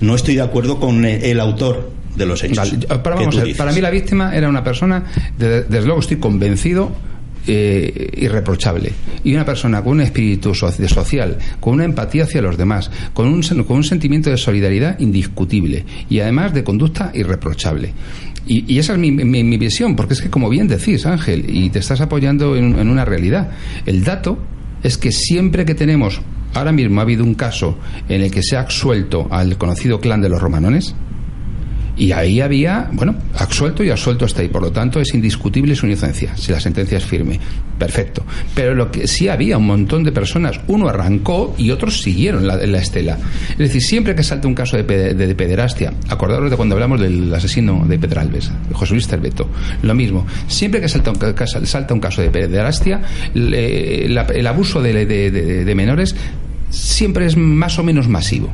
no estoy de acuerdo con el, el autor de los hechos. Vale, yo- para, que vamos tú a ver, dices. para mí la víctima era una persona, de- desde luego estoy convencido, eh, irreprochable. Y una persona con un espíritu social, con una empatía hacia los demás, con un, con un sentimiento de solidaridad indiscutible y además de conducta irreprochable. Y, esa es mi, mi- mi visión, porque es que como bien decís, Ángel, y te estás apoyando en, en una realidad, el dato es que siempre que tenemos, ahora mismo ha habido un caso en el que se ha absuelto al conocido clan de los romanones, y ahí había, bueno, absuelto y absuelto está ahí. Por lo tanto, es indiscutible su inocencia, si la sentencia es firme. Perfecto. Pero lo que sí había un montón de personas, uno arrancó y otros siguieron la, la estela. Es decir, siempre que salta un caso de, pede- de pederastia, acordaros de cuando hablamos del asesino de Pedralbes, de José Luis Cerveto, lo mismo. Siempre que salta un, salta un caso de pederastia, le- la- el abuso de, de- de- de menores siempre es más o menos masivo.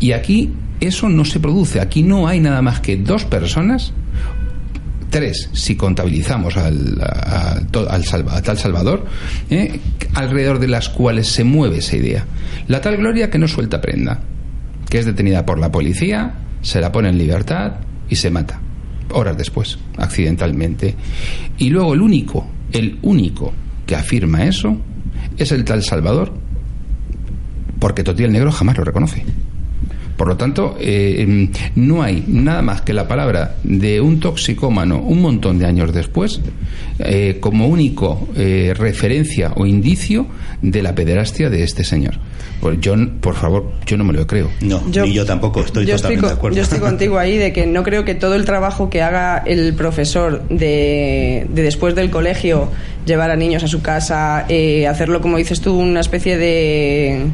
Y aquí eso no se produce. Aquí no hay nada más que dos personas, tres si contabilizamos al, a- al tal Salvador, ¿eh? alrededor de las cuales se mueve esa idea. La tal Gloria que no suelta prenda, que es detenida por la policía, se la pone en libertad y se mata. Horas después, accidentalmente. Y luego el único, el único que afirma eso es el tal Salvador, porque Toti el Negro jamás lo reconoce. Por lo tanto, eh, em, no hay nada más que la palabra de un toxicómano un montón de años después eh, como único eh, referencia o indicio de la pederastia de este señor. Pues yo, por favor, yo no me lo creo. No, yo, yo tampoco estoy totalmente de acuerdo. Yo estoy contigo ahí de que no creo que todo el trabajo que haga el profesor de, después del colegio, llevar a niños a su casa, eh, hacerlo, como dices tú, una especie de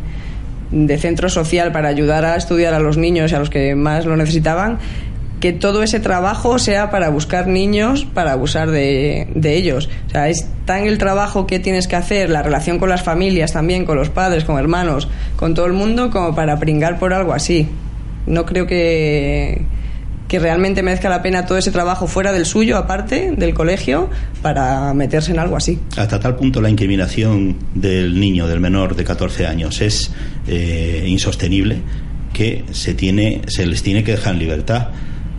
de centro social para ayudar a estudiar a los niños y a los que más lo necesitaban, que todo ese trabajo sea para buscar niños, para abusar de, de, ellos. O sea, es tan el trabajo que tienes que hacer, la relación con las familias también, con los padres, con hermanos, con todo el mundo, como para pringar por algo así. No creo que, que realmente merezca la pena todo ese trabajo fuera del suyo, aparte del colegio, para meterse en algo así. Hasta tal punto la incriminación del niño, del menor de 14 años, es eh, insostenible que se, tiene, se les tiene que dejar en libertad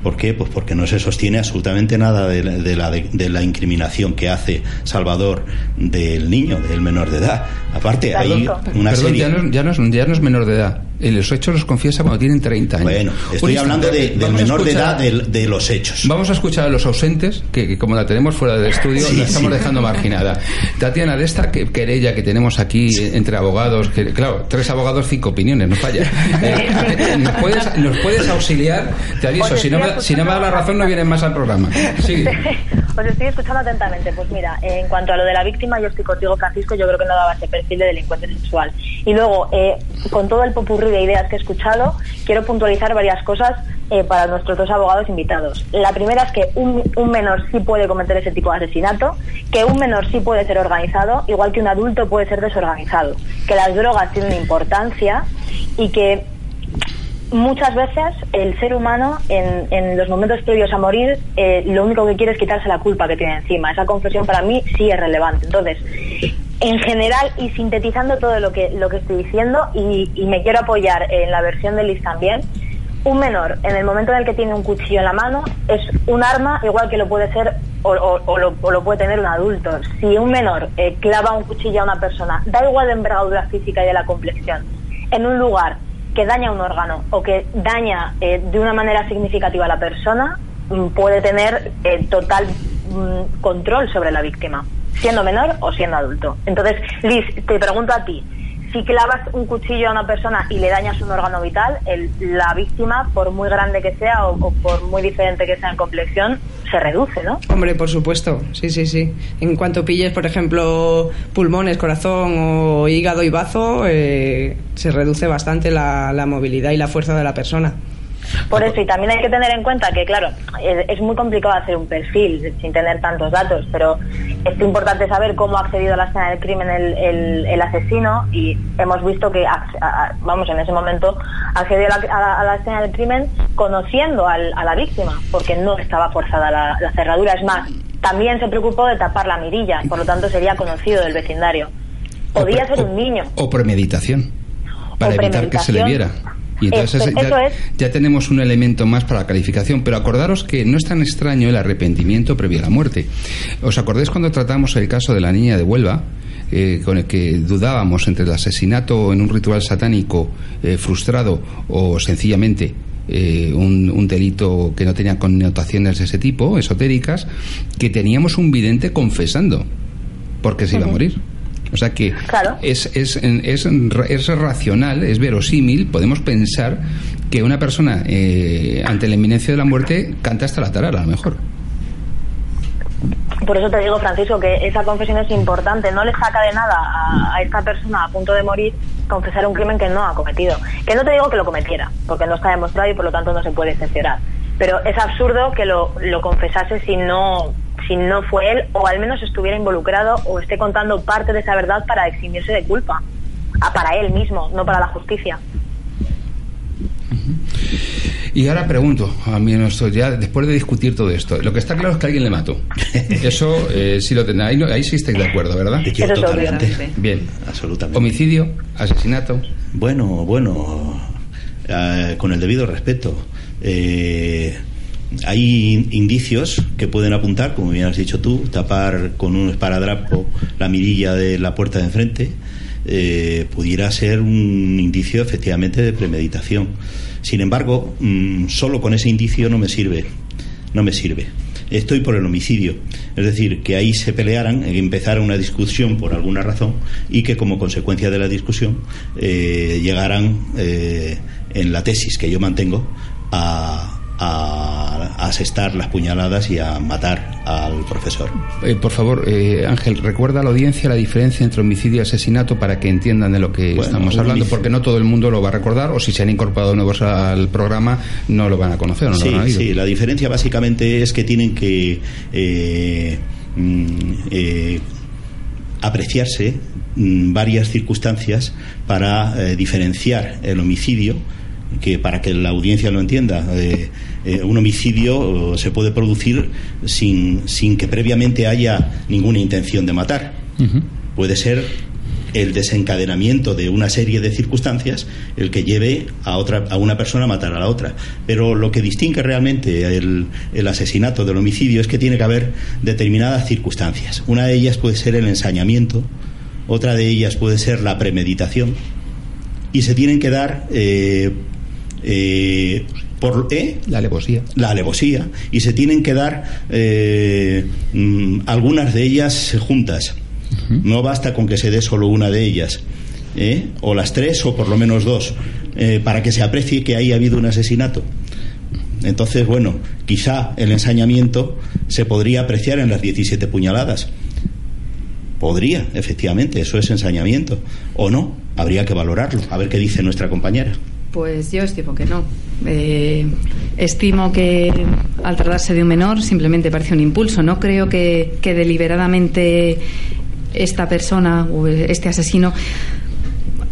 ¿Por qué? Pues porque no se sostiene absolutamente nada de la, de, la, incriminación que hace Salvador del niño, del menor de edad. Aparte, hay una serie... Ya no, ya, no es, ya no es menor de edad los hechos los confiesa cuando tienen 30 años. Bueno, estoy hablando de, del menor de edad de, los hechos. Vamos a escuchar a los ausentes, que, como la tenemos fuera del estudio, la estamos dejando marginada. Tatiana, de esta querella que tenemos aquí entre abogados, que, claro, tres abogados, cinco opiniones, no falla. Eh, ¿nos, puedes, ¿nos, puedes, auxiliar? Te aviso, si no, me, si no me da la razón, no vienes más al programa. Sí. Os estoy escuchando atentamente. Pues mira, en cuanto a lo de la víctima, yo estoy contigo, Francisco, yo creo que no daba ese perfil de delincuente sexual. Y luego, eh, con todo el popurrí de ideas que he escuchado, quiero puntualizar varias cosas eh, para nuestros dos abogados invitados. La primera es que un, menor sí puede cometer ese tipo de asesinato, que un menor sí puede ser organizado, igual que un adulto puede ser desorganizado, que las drogas tienen importancia y que muchas veces el ser humano en, los momentos previos a morir eh, lo único que quiere es quitarse la culpa que tiene encima. Esa confesión para mí sí es relevante. Entonces, en general y sintetizando todo lo que, lo que estoy diciendo y, me quiero apoyar en la versión de Liz también, un menor en el momento en el que tiene un cuchillo en la mano es un arma igual que lo puede ser o, lo, puede tener un adulto. Si un menor eh, clava un cuchillo a una persona, da igual de envergadura física y de la complexión, en un lugar que daña un órgano o que daña eh, de una manera significativa a la persona, mm, puede tener eh, total mm, control sobre la víctima siendo menor o siendo adulto. Entonces, Liz, te pregunto a ti, si clavas un cuchillo a una persona y le dañas un órgano vital, la víctima, por muy grande que sea o, por muy diferente que sea en complexión, se reduce, ¿no? Hombre, por supuesto, sí, sí, sí. En cuanto pilles, por ejemplo, pulmones, corazón o hígado y bazo, eh, se reduce bastante la movilidad y la fuerza de la persona. Por eso, y también hay que tener en cuenta que, claro, es, muy complicado hacer un perfil sin tener tantos datos, pero es importante saber cómo ha accedido a la escena del crimen el, asesino y hemos visto que, vamos, en ese momento accedió a la, escena del crimen conociendo a la víctima, porque no estaba forzada la, cerradura. Es más, también se preocupó de tapar la mirilla, por lo tanto sería conocido del vecindario. Podía ser un niño. O premeditación, para evitar que se le viera. Y entonces ya, tenemos un elemento más para la calificación, pero acordaros que no es tan extraño el arrepentimiento previo a la muerte. ¿Os acordáis cuando tratamos el caso de la niña de Huelva? Eh, con el que dudábamos entre el asesinato en un ritual satánico eh, frustrado o sencillamente eh, un, delito que no tenía connotaciones de ese tipo, esotéricas, que teníamos un vidente confesando porque se iba a morir. O sea que es, es, es, es, racional, es verosímil, podemos pensar que una persona eh, ante la inminencia de la muerte canta hasta la tarara, a lo mejor. Por eso te digo, Francisco, que esa confesión es importante. No le saca de nada a, esta persona a punto de morir confesar un crimen que no ha cometido. Que no te digo que lo cometiera, porque no está demostrado y por lo tanto no se puede excepcionar. Pero es absurdo que lo, lo confesase si no si no fue él o al menos estuviera involucrado o esté contando parte de esa verdad para eximirse de culpa. Ah, para él mismo, no para la justicia. Y ahora pregunto, a mí ya después de discutir todo esto, lo que está claro es que alguien le mató. Eso eh, sí lo tendrá. Ahí, ahí sí estáis de acuerdo, ¿verdad? totalmente. Bien. Absolutamente. Homicidio, asesinato. Bueno, bueno, eh, con el debido respeto. Eh, hay indicios que pueden apuntar, como bien has dicho tú, tapar con un esparadrapo la mirilla de la puerta de enfrente, eh, pudiera ser un indicio efectivamente de premeditación. Sin embargo, mm, solo con ese indicio no me sirve, no me sirve. Estoy por el homicidio, es decir, que ahí se pelearan, empezara una discusión por alguna razón y que como consecuencia de la discusión eh, llegaran eh, en la tesis que yo mantengo a, a, asestar las puñaladas y a matar al profesor. Eh, por favor, eh, Ángel, recuerda a la audiencia la diferencia entre homicidio y asesinato para que entiendan de lo que estamos hablando, porque no todo el mundo lo va a recordar o si se han incorporado nuevos al programa no lo van a conocer. ¿no sí, sí, la diferencia básicamente es que tienen que eh, mm, apreciarse mm, varias circunstancias para diferenciar el homicidio que para que la audiencia lo entienda, eh, eh, un homicidio eh, se puede producir sin, sin, que previamente haya ninguna intención de matar. Puede ser el desencadenamiento de una serie de circunstancias el que lleve a otra a una persona a matar a la otra. Pero lo que distingue realmente el, el, asesinato del homicidio es que tiene que haber determinadas circunstancias. Una de ellas puede ser el ensañamiento otra de ellas puede ser la premeditación y se tienen que dar eh, por ¿eh? la alevosía. La alevosía. Y se tienen que dar eh, mm, algunas de ellas juntas. No basta con que se dé solo una de ellas. ¿eh? O las tres o por lo menos dos. para que se aprecie que ahí ha habido un asesinato. Entonces, bueno, quizá el ensañamiento se podría apreciar en las 17 puñaladas. Podría, efectivamente, eso es ensañamiento. O no, habría que valorarlo, a ver qué dice nuestra compañera. Pues yo estimo que no. Eh, estimo que al tratarse de un menor simplemente parece un impulso. No creo que, que deliberadamente esta persona o este asesino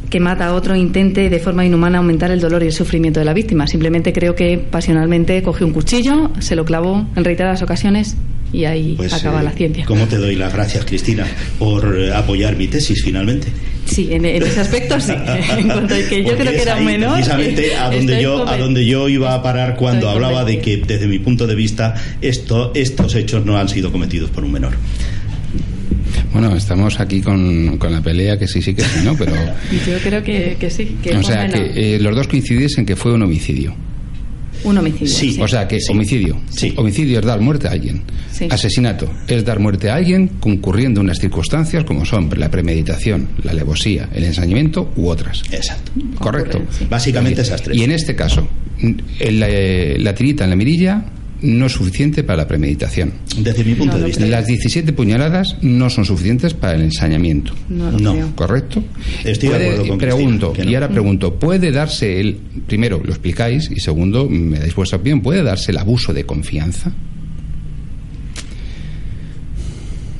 que mata a otro intente de forma inhumana aumentar el dolor y el sufrimiento de la víctima. Simplemente creo que pasionalmente cogió un cuchillo, se lo clavó en reiteradas ocasiones y ahí pues, acaba la eh, ciencia. ¿Cómo te doy las gracias, Cristina, por eh, apoyar mi tesis finalmente? Sí, en, ese aspecto sí. en cuanto a que yo creo que era un menor. Precisamente a donde yo a donde yo iba a parar cuando hablaba de que desde mi punto de vista esto, estos hechos no han sido cometidos por un menor. Bueno, estamos aquí con, con, la pelea que sí, sí, que sí, ¿no? Pero... Yo creo que, que sí. Que o sea, que eh, los dos coincidiesen en que fue un homicidio. Un homicidio. Sí, o sea que homicidio. Sí. Homicidio es dar muerte a alguien. Asesinato es dar muerte a alguien concurriendo unas circunstancias como son la premeditación, la alevosía, el ensañamiento u otras. Exacto. Correcto. Básicamente esas tres. Y en este caso, la, la tirita en la mirilla no es suficiente para la premeditación. Desde mi punto de vista. Las 17 puñaladas no son suficientes para el ensañamiento. No. ¿Correcto? Estoy de acuerdo con Pregunto, y ahora pregunto, ¿puede darse el. Primero, lo explicáis, y segundo, me dais vuestra opinión, ¿puede darse el abuso de confianza?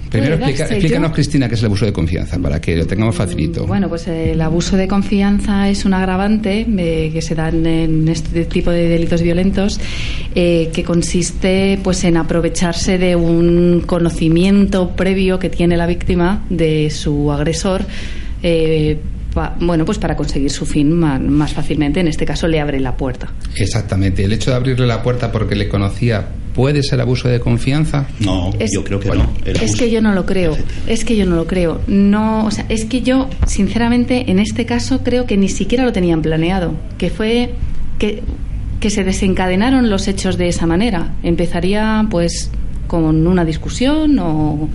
Primero explícanos, Cristina, qué es el abuso de confianza, para que lo tengamos facilito. Bueno, pues el abuso de confianza es un agravante eh, que se da en este tipo de delitos violentos, eh, que consiste pues en aprovecharse de un conocimiento previo que tiene la víctima de su agresor. Eh, bueno, pues para conseguir su fin más, fácilmente, en este caso le abre la puerta. Exactamente. El hecho de abrirle la puerta porque le conocía puede ser abuso de confianza. No, yo creo que no. Es que yo no lo creo. Es que yo no lo creo. No, o sea, es que yo, sinceramente, en este caso creo que ni siquiera lo tenían planeado. Que fue que que se desencadenaron los hechos de esa manera. Empezaría, pues, con una discusión o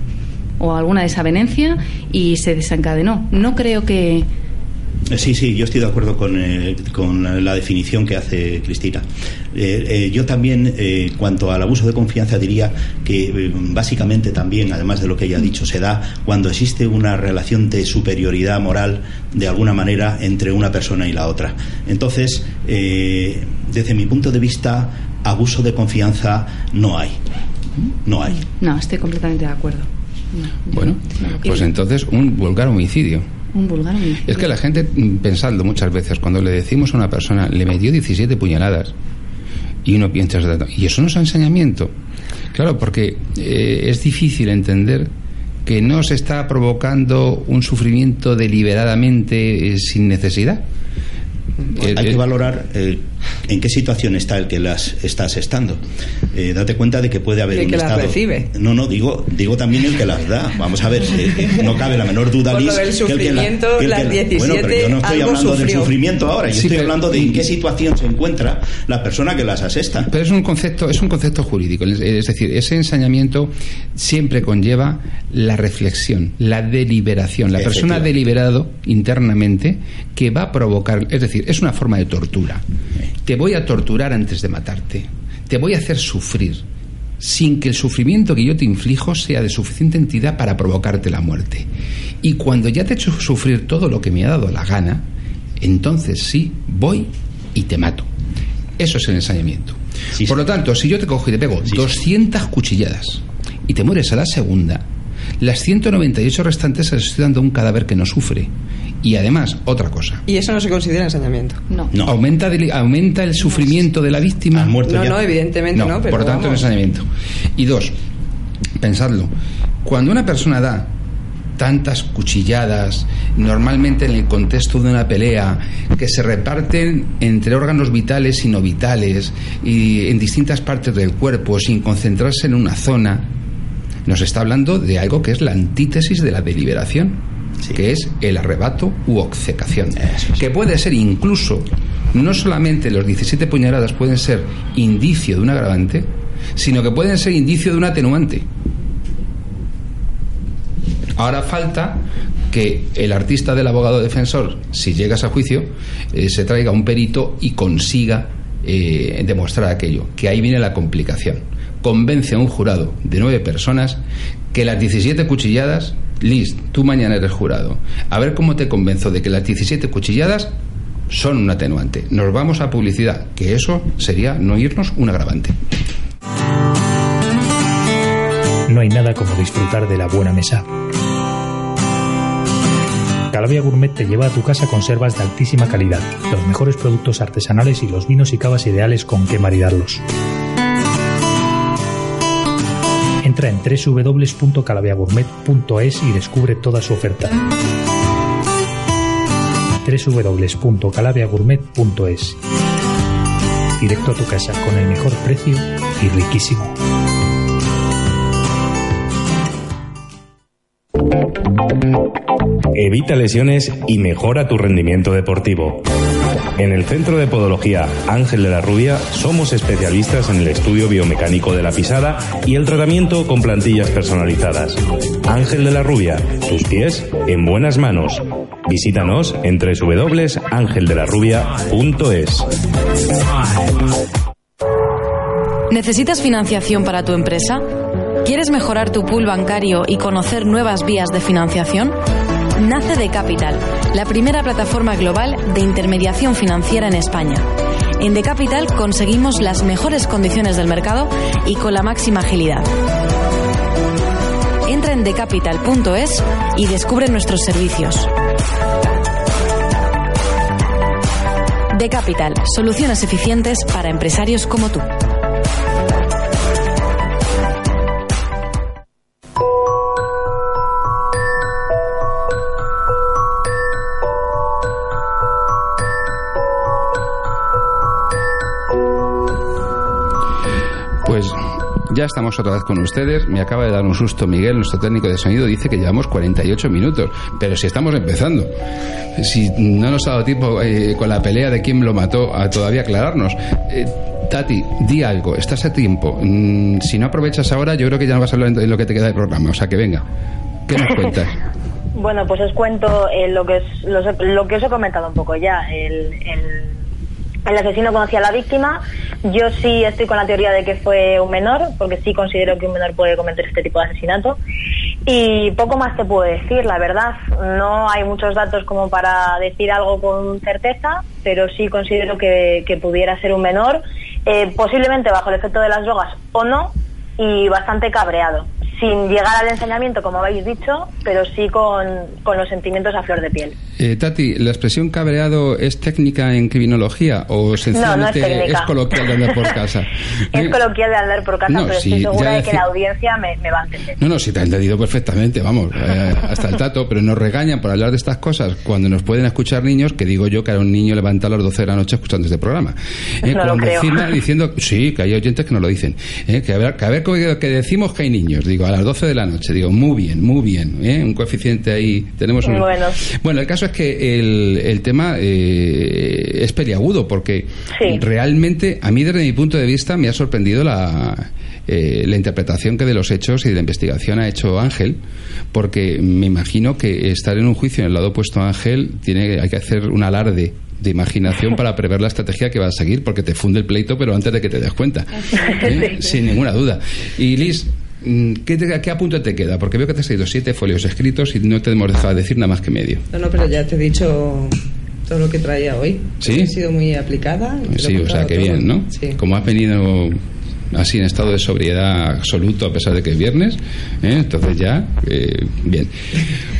o alguna desavenencia y se desencadenó. No creo que, Sí, sí, yo estoy de acuerdo con, eh, con la definición que hace Cristina. Eh, yo también, cuanto al abuso de confianza, diría que básicamente también, además de lo que ella ha dicho, se da cuando existe una relación de superioridad moral, de alguna manera, entre una persona y la otra. Entonces, desde mi punto de vista, abuso de confianza no hay. No hay. No, estoy completamente de acuerdo. Bueno, pues entonces un vulgar homicidio. Un vulgar. Es que la gente, mm, pensando muchas veces, cuando le decimos a una persona, le metió 17 puñaladas, y uno piensa, ¿y eso no es ensañamiento? Claro, porque eh, es difícil entender que no se está provocando un sufrimiento deliberadamente eh, sin necesidad. Hay que valorar ¿En qué situación está el que las está asestando? Eh, date cuenta de que puede haber el un que estado. las recibe. No, no, digo, digo también el que las da. Vamos a ver, eh, no cabe la menor duda, Liz, que el que la- sufrimiento, que el que las la- 17 Bueno, pero yo no estoy hablando del sufrimiento ahora, yo Sí, estoy pero- hablando de en qué situación se encuentra la persona que las asesta. Pero es un concepto, es un concepto jurídico. Es decir, ese ensañamiento siempre conlleva la reflexión, la deliberación. La persona ha deliberado internamente que va a provocar, es decir, es una forma de tortura. Te voy a torturar antes de matarte. Te voy a hacer sufrir sin que el sufrimiento que yo te inflijo sea de suficiente entidad para provocarte la muerte. Y cuando ya te he hecho sufrir todo lo que me ha dado la gana, entonces sí, voy y te mato. Eso es el ensañamiento. Sí, Por sí. lo tanto, si yo te cojo y te pego Sí, sí. 200 cuchilladas y te mueres a la segunda, las 198 restantes se las estoy dando a un cadáver que no sufre. Y además, otra cosa. Y eso no se considera ensañamiento. No. No. Aumenta, deli- aumenta el sufrimiento de la víctima. Ha muerto No, ya. no, evidentemente no, pero por lo tanto, vamos. el ensañamiento. Y dos, pensadlo. Cuando una persona da tantas cuchilladas, normalmente en el contexto de una pelea, que se reparten entre órganos vitales y no vitales, y en distintas partes del cuerpo, sin concentrarse en una zona, nos está hablando de algo que es la antítesis de la deliberación, Sí. que es el arrebato u obcecación, es. que puede ser incluso, no solamente los 17 puñaladas pueden ser indicio de un agravante, sino que pueden ser indicio de un atenuante. Ahora falta que el artista del abogado defensor, si llegas a juicio, eh, se traiga un perito y consiga eh, demostrar aquello, que ahí viene la complicación. Convence a un jurado de nueve personas que las 17 cuchilladas, Liz, tú mañana eres jurado. A ver cómo te convenzo de que las 17 cuchilladas son un atenuante. Nos vamos a publicidad, que eso sería no irnos un agravante. No hay nada como disfrutar de la buena mesa. Calavia Gourmet te lleva a tu casa conservas de altísima calidad, los mejores productos artesanales y los vinos y cavas ideales con que maridarlos. Entra en www.calaviagourmet.es y descubre toda su oferta. www.calaviagourmet.es Directo a tu casa con el mejor precio y riquísimo. Evita lesiones y mejora tu rendimiento deportivo. En el Centro de Podología Ángel de la Rubia somos especialistas en el estudio biomecánico de la pisada y el tratamiento con plantillas personalizadas. Ángel de la Rubia, tus pies en buenas manos. Visítanos en www.angeldelarrubia.es. ¿Necesitas financiación para tu empresa? ¿Quieres mejorar tu pool bancario y conocer nuevas vías de financiación? Nace de Capital, la primera plataforma global de intermediación financiera en España. En The Capital conseguimos las mejores condiciones del mercado y con la máxima agilidad. Entra en decapital.es y descubre nuestros servicios. The Capital, soluciones eficientes para empresarios como tú. Estamos otra vez con ustedes. Me acaba de dar un susto Miguel, nuestro técnico de sonido, dice que llevamos 48 minutos. Pero si estamos empezando. Si no nos ha dado tiempo eh, con la pelea de quién lo mató a todavía aclararnos. Eh, Tati, di algo, estás a tiempo. Mm, si no aprovechas ahora, yo creo que ya no vas a hablar lo que te queda de programa. O sea que venga. ¿Qué nos cuentas? Bueno, pues os cuento eh, lo, que es, lo, lo que os he comentado un poco ya. El, el, el asesino conocía a la víctima. Yo sí estoy con la teoría de que fue un menor, porque sí considero que un menor puede cometer este tipo de asesinato. Y poco más te puedo decir, la verdad. No hay muchos datos como para decir algo con certeza, pero sí considero que, pudiera ser un menor, eh, posiblemente bajo el efecto de las drogas o no, y bastante cabreado. Sin llegar al ensañamiento, como habéis dicho, pero sí con, con los sentimientos a flor de piel. Eh, Tati, ¿la expresión cabreado es técnica en criminología o sencillamente no, no es, es, coloquial de andar por casa? es coloquial de andar por casa, no, pero sí, estoy segura de que la audiencia me, me, va a entender. No, no, sí te ha entendido perfectamente, vamos, eh, hasta el tato, pero nos regañan por hablar de estas cosas cuando nos pueden escuchar niños, que digo yo que a un niño levanta a las 12 de la noche escuchando este programa. Eh, no cuando lo creo. diciendo, sí, que hay oyentes que nos lo dicen, eh, que a ver, que, a ver que decimos que hay niños, digo, a las 12 de la noche, digo, muy bien, muy bien, ¿eh? un coeficiente ahí, tenemos un... Bueno. bueno, el caso es que el, el tema eh, es peliagudo, porque Sí. realmente, a mí desde mi punto de vista, me ha sorprendido la, eh, la interpretación que de los hechos y de la investigación ha hecho Ángel, porque me imagino que estar en un juicio en el lado opuesto a Ángel, tiene, hay que hacer un alarde de imaginación para prever la estrategia que va a seguir, porque te funde el pleito, pero antes de que te des cuenta. ¿Eh? Sin ninguna duda. Y Liz, ¿qué, te- ¿qué apunte te queda? Porque veo que te has traído siete folios escritos y no te hemos dejado decir nada más que medio. No, no, pero ya te he dicho todo lo que traía hoy. ¿Sí? He sido muy aplicada. y Sí, o sea, que bien, ¿no? Sí. Como has venido así en estado de sobriedad absoluto a pesar de que es viernes, ¿eh? entonces ya, eh, bien.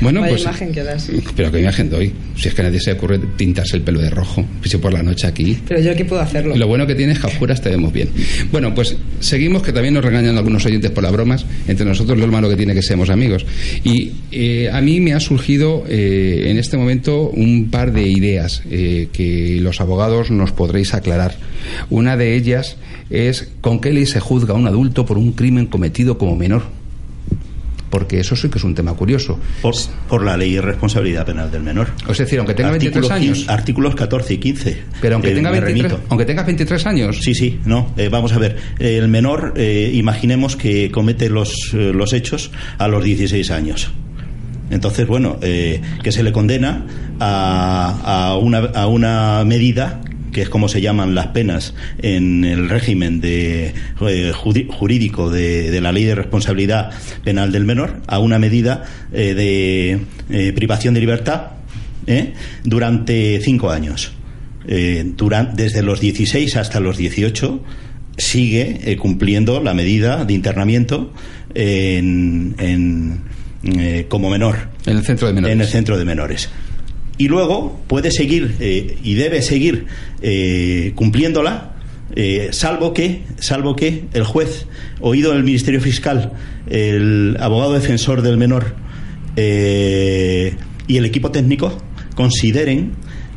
Bueno, Vaya pues... imagen que das. Pero qué imagen doy. Si es que a nadie se ocurre pintarse el pelo de rojo, si por la noche aquí. Pero yo aquí puedo hacerlo. Lo bueno que tienes que a oscuras te vemos bien. Bueno, pues seguimos, que también nos regañan algunos oyentes por las bromas. Entre nosotros lo malo que tiene que seamos amigos. Y eh, a mí me ha surgido eh, en este momento un par de ideas eh, que los abogados nos podréis aclarar. Una de ellas es con qué ley se juzga a un adulto por un crimen cometido como menor. Porque eso sí que es un tema curioso. Por, por la ley de responsabilidad penal del menor. Es decir, aunque tenga 23 Artículos años. 15 artículos 14 y 15. Pero aunque Eh, tenga me 23, remito. aunque tengas 23 años. Sí, sí, no. eh, vamos a ver. El menor, eh, imaginemos que comete los, eh, los hechos a los 16 años. Entonces, bueno, eh, que se le condena a, a una, a una medida que es como se llaman las penas en el régimen de, eh, jurídico de, de la ley de responsabilidad penal del menor, a una medida eh, de eh, privación de libertad ¿eh? durante cinco años. Eh, duran- desde los 16 hasta los 18 sigue cumpliendo la medida de internamiento en, en, eh, como menor En el centro de menores. en el centro de menores. Y luego puede seguir eh, y debe seguir eh, cumpliéndola, eh, salvo que, salvo que el juez, oído el Ministerio Fiscal, el abogado defensor del menor y el equipo técnico consideren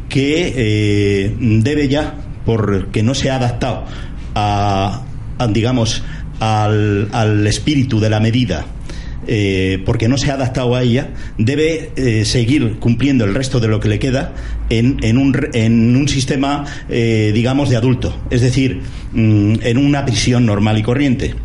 que debe ya, porque no se ha adaptado a, a, digamos, al, al espíritu de la medida eh, porque no se ha adaptado a ella, debe eh, seguir cumpliendo el resto de lo que le queda en, en, un, en un sistema, eh, digamos, de adulto, es decir, mm, en una prisión normal y corriente.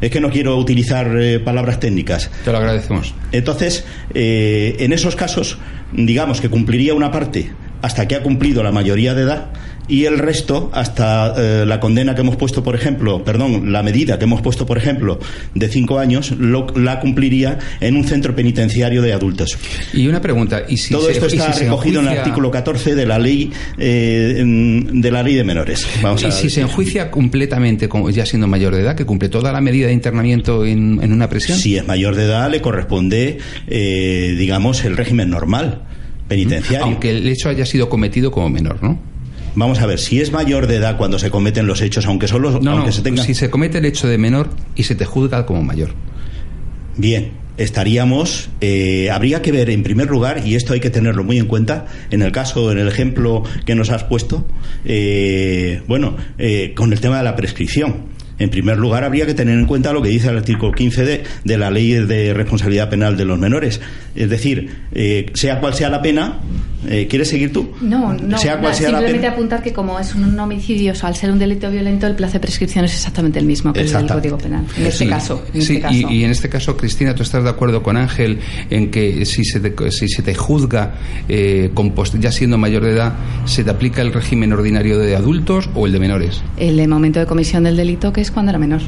Es que no quiero utilizar eh, palabras técnicas. Te lo agradecemos. Entonces, en esos casos, digamos que cumpliría una parte hasta que ha cumplido la mayoría de edad y el resto hasta eh, la condena que hemos puesto, por ejemplo, perdón, la medida que hemos puesto, por ejemplo, de cinco años, lo- la cumpliría en un centro penitenciario de adultos. Y una pregunta, ¿y si Todo se- esto si está recogido en el artículo 14 de la ley eh, de la ley de menores. Vamos Y a si se enjuicia completamente, ya siendo mayor de edad, que cumple toda la medida de internamiento en, en una prisión? Si es mayor de edad, le corresponde, eh, digamos, el régimen normal penitenciario. Aunque el hecho haya sido cometido como menor, ¿no? Vamos a ver, si es mayor de edad cuando se cometen los hechos, aunque solo No, aunque no, se tenga si se comete el hecho de menor y se te juzga como mayor. bien, estaríamos eh, habría que ver en primer lugar y esto hay que tenerlo muy en cuenta en el caso, en el ejemplo que nos has puesto, eh, bueno, eh, con el tema de la prescripción. En primer lugar, habría que tener en cuenta lo que dice el artículo 15 de, de la Ley de Responsabilidad Penal de los Menores. Es decir, eh, sea cual sea la pena, eh, ¿quieres seguir tú? No, no, Sea cual sea la simplemente pena. apuntar que como es un homicidio, o sea, al ser un delito violento, el plazo de prescripción es exactamente el mismo que el del Exactamente. Código Penal. En este Sí, caso. En sí, este caso. Y, y en este caso, Cristina, ¿tú estás de acuerdo con Ángel en que si se te, si se te juzga eh, con post- ya siendo mayor de edad, se te aplica el régimen ordinario de adultos o el de menores? El de momento de comisión del delito, que es cuando era menor.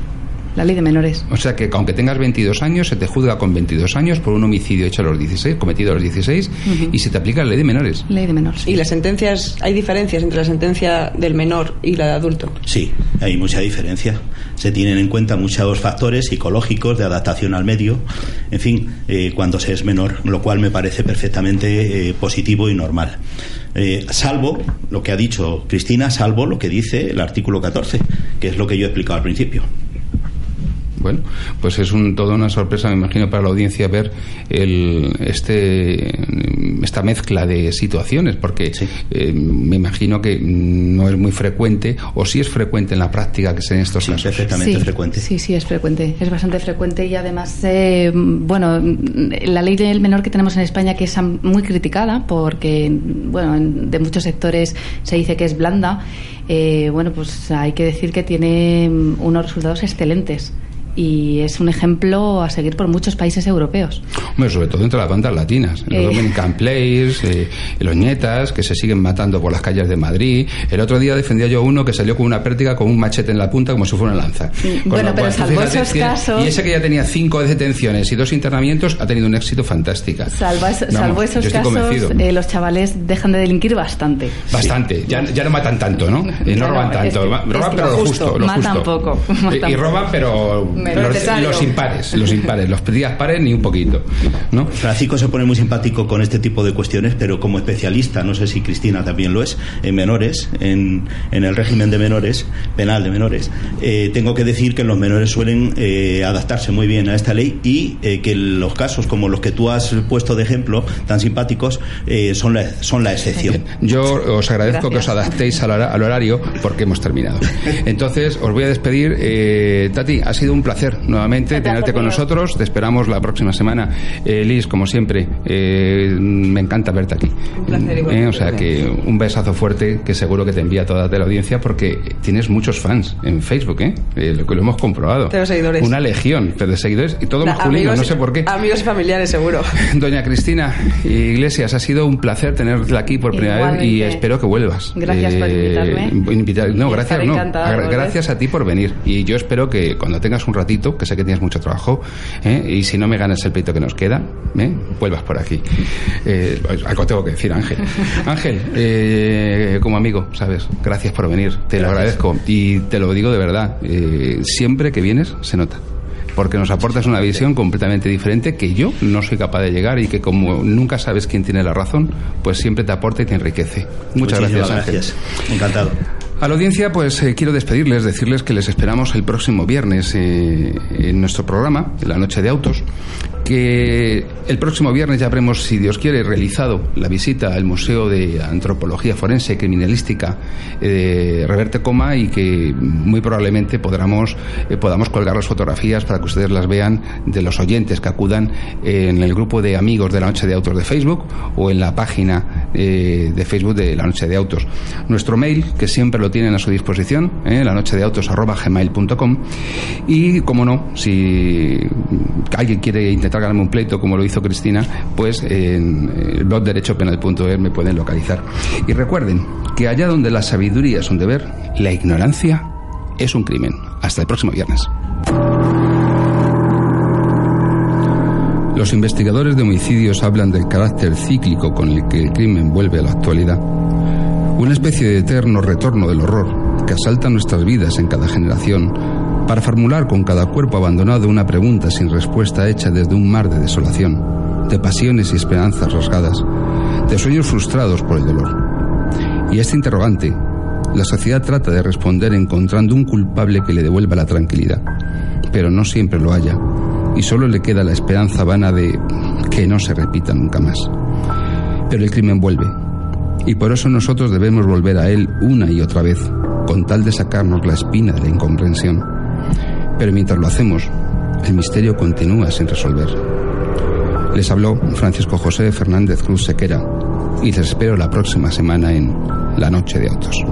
la ley de menores. O sea que aunque tengas 22 años, se te juzga con 22 años por un homicidio hecho a los 16, cometido a los 16, y se te aplica la ley de menores. Ley de menores. ¿Y las sentencias, hay diferencias entre la sentencia del menor y la de adulto? Sí, hay mucha diferencia. Se tienen en cuenta muchos factores psicológicos de adaptación al medio, en fin, eh, cuando se es menor, lo cual me parece perfectamente eh, positivo y normal. Eh, salvo lo que ha dicho Cristina, salvo lo que dice el artículo 14, que es lo que yo he explicado al principio. Bueno, pues es un, toda una sorpresa, me imagino, para la audiencia ver el, este, esta mezcla de situaciones, porque eh, me imagino que no es muy frecuente, o sí es frecuente en la práctica que sea en estos Sí, casos. perfectamente sí, frecuente. Sí, sí, es frecuente. Es bastante frecuente y además, eh, bueno, la ley del menor que tenemos en España que es am- muy criticada porque, bueno, en- de muchos sectores se dice que es blanda. eh, bueno, pues hay que decir que tiene unos resultados excelentes y es un ejemplo a seguir por muchos países europeos. Hombre, sobre todo entre las bandas latinas, los Eh. Dominican Players, eh, los nietas que se siguen matando por las calles de Madrid. El otro día defendía yo a uno que salió con una pértiga con un machete en la punta como si fuera una lanza. Con Bueno, pero cual, salvo esos que- casos- Y ese que ya tenía cinco detenciones y dos internamientos ha tenido un éxito fantástico. Salvo, es- Vamos, salvo yo esos casos, convencido. eh, los chavales dejan de delinquir bastante. Bastante, ya, ya no matan tanto, ¿no? Eh, no no, roban es tanto, que- va- es roban que pero lo lo justo, justo. Lo matan justo. poco, Y- matan y, poco. roban pero Los, impares, los impares, los días pares ni un poquito, ¿no? Francisco se pone muy simpático con este tipo de cuestiones, pero como especialista, no sé si Cristina también lo es, en menores, en, en el régimen de menores, penal de menores, eh, tengo que decir que los menores suelen eh, adaptarse muy bien a esta ley y eh, que los casos como los que tú has puesto de ejemplo, tan simpáticos, eh, son, la, son la excepción. Yo os agradezco que os adaptéis al, al horario porque hemos terminado. Entonces, os voy a despedir. Eh, Tati, ha sido un placer nuevamente placer tenerte con nosotros. Te esperamos la próxima semana. Eh, Liz, como siempre, eh, me encanta verte aquí. Un placer Eh, igualmente. o sea que un besazo fuerte que seguro que te envía toda la audiencia porque tienes muchos fans en Facebook, ¿eh? Eh, lo que lo hemos comprobado. Tengo seguidores. Una legión pero de seguidores y todos Na- masculinos, no sé por qué. Amigos y familiares, seguro. Doña Cristina Iglesias, ha sido un placer tenerla aquí por primera vez y Igualmente. espero que vuelvas. Gracias por invitarme. invitar- no, gracias, no. Gracias a ti por venir. Y yo espero que cuando tengas un ratito, que sé que tienes mucho trabajo, ¿eh? y si no me ganas el pleito que nos queda, ¿eh? vuelvas por aquí. Eh, algo tengo que decir, Ángel. Ángel, eh, como amigo, ¿sabes? Gracias por venir. Te lo agradezco. Y te lo digo de verdad. eh, siempre que vienes, se nota porque nos aportas una visión completamente diferente que yo no soy capaz de llegar y que como nunca sabes quién tiene la razón, pues siempre te aporta y te enriquece. Muchas Muchísimas gracias, Ángel. gracias. Encantado. A la audiencia, pues eh, quiero despedirles, decirles que les esperamos el próximo viernes eh, en nuestro programa, La Noche de Autos, que el próximo viernes ya habremos, si Dios quiere, realizado la visita al Museo de Antropología Forense y Criminalística eh, de Reverte Coma y que muy probablemente podamos, eh, podamos colgar las fotografías para que ustedes las vean de los oyentes que acudan en el grupo de amigos de la Noche de Autos de Facebook o en la página eh, de Facebook de la Noche de Autos. Nuestro mail, que siempre lo tienen a su disposición, eh, la noche de autos gmail.com y como no, si alguien quiere intentar ganarme un pleito como lo hizo Cristina, pues en el blog derechopenal.es me pueden localizar. Y recuerden que allá donde la sabiduría es un deber, la ignorancia es un crimen. Hasta el próximo viernes. Los investigadores de homicidios hablan del carácter cíclico con el que el crimen vuelve a la actualidad. Una especie de eterno retorno del horror que asalta nuestras vidas en cada generación para formular con cada cuerpo abandonado una pregunta sin respuesta hecha desde un mar de desolación, de pasiones y esperanzas rasgadas, de sueños frustrados por el dolor. Y este interrogante, la sociedad trata de responder encontrando un culpable que le devuelva la tranquilidad, pero no siempre lo haya, y solo le queda la esperanza vana de que no se repita nunca más. Pero el crimen vuelve, y por eso nosotros debemos volver a él una y otra vez, con tal de sacarnos la espina de la incomprensión. Pero mientras lo hacemos, el misterio continúa sin resolver. Les habló Francisco José Fernández Cruz Sequera y les espero la próxima semana en La Noche de Autos.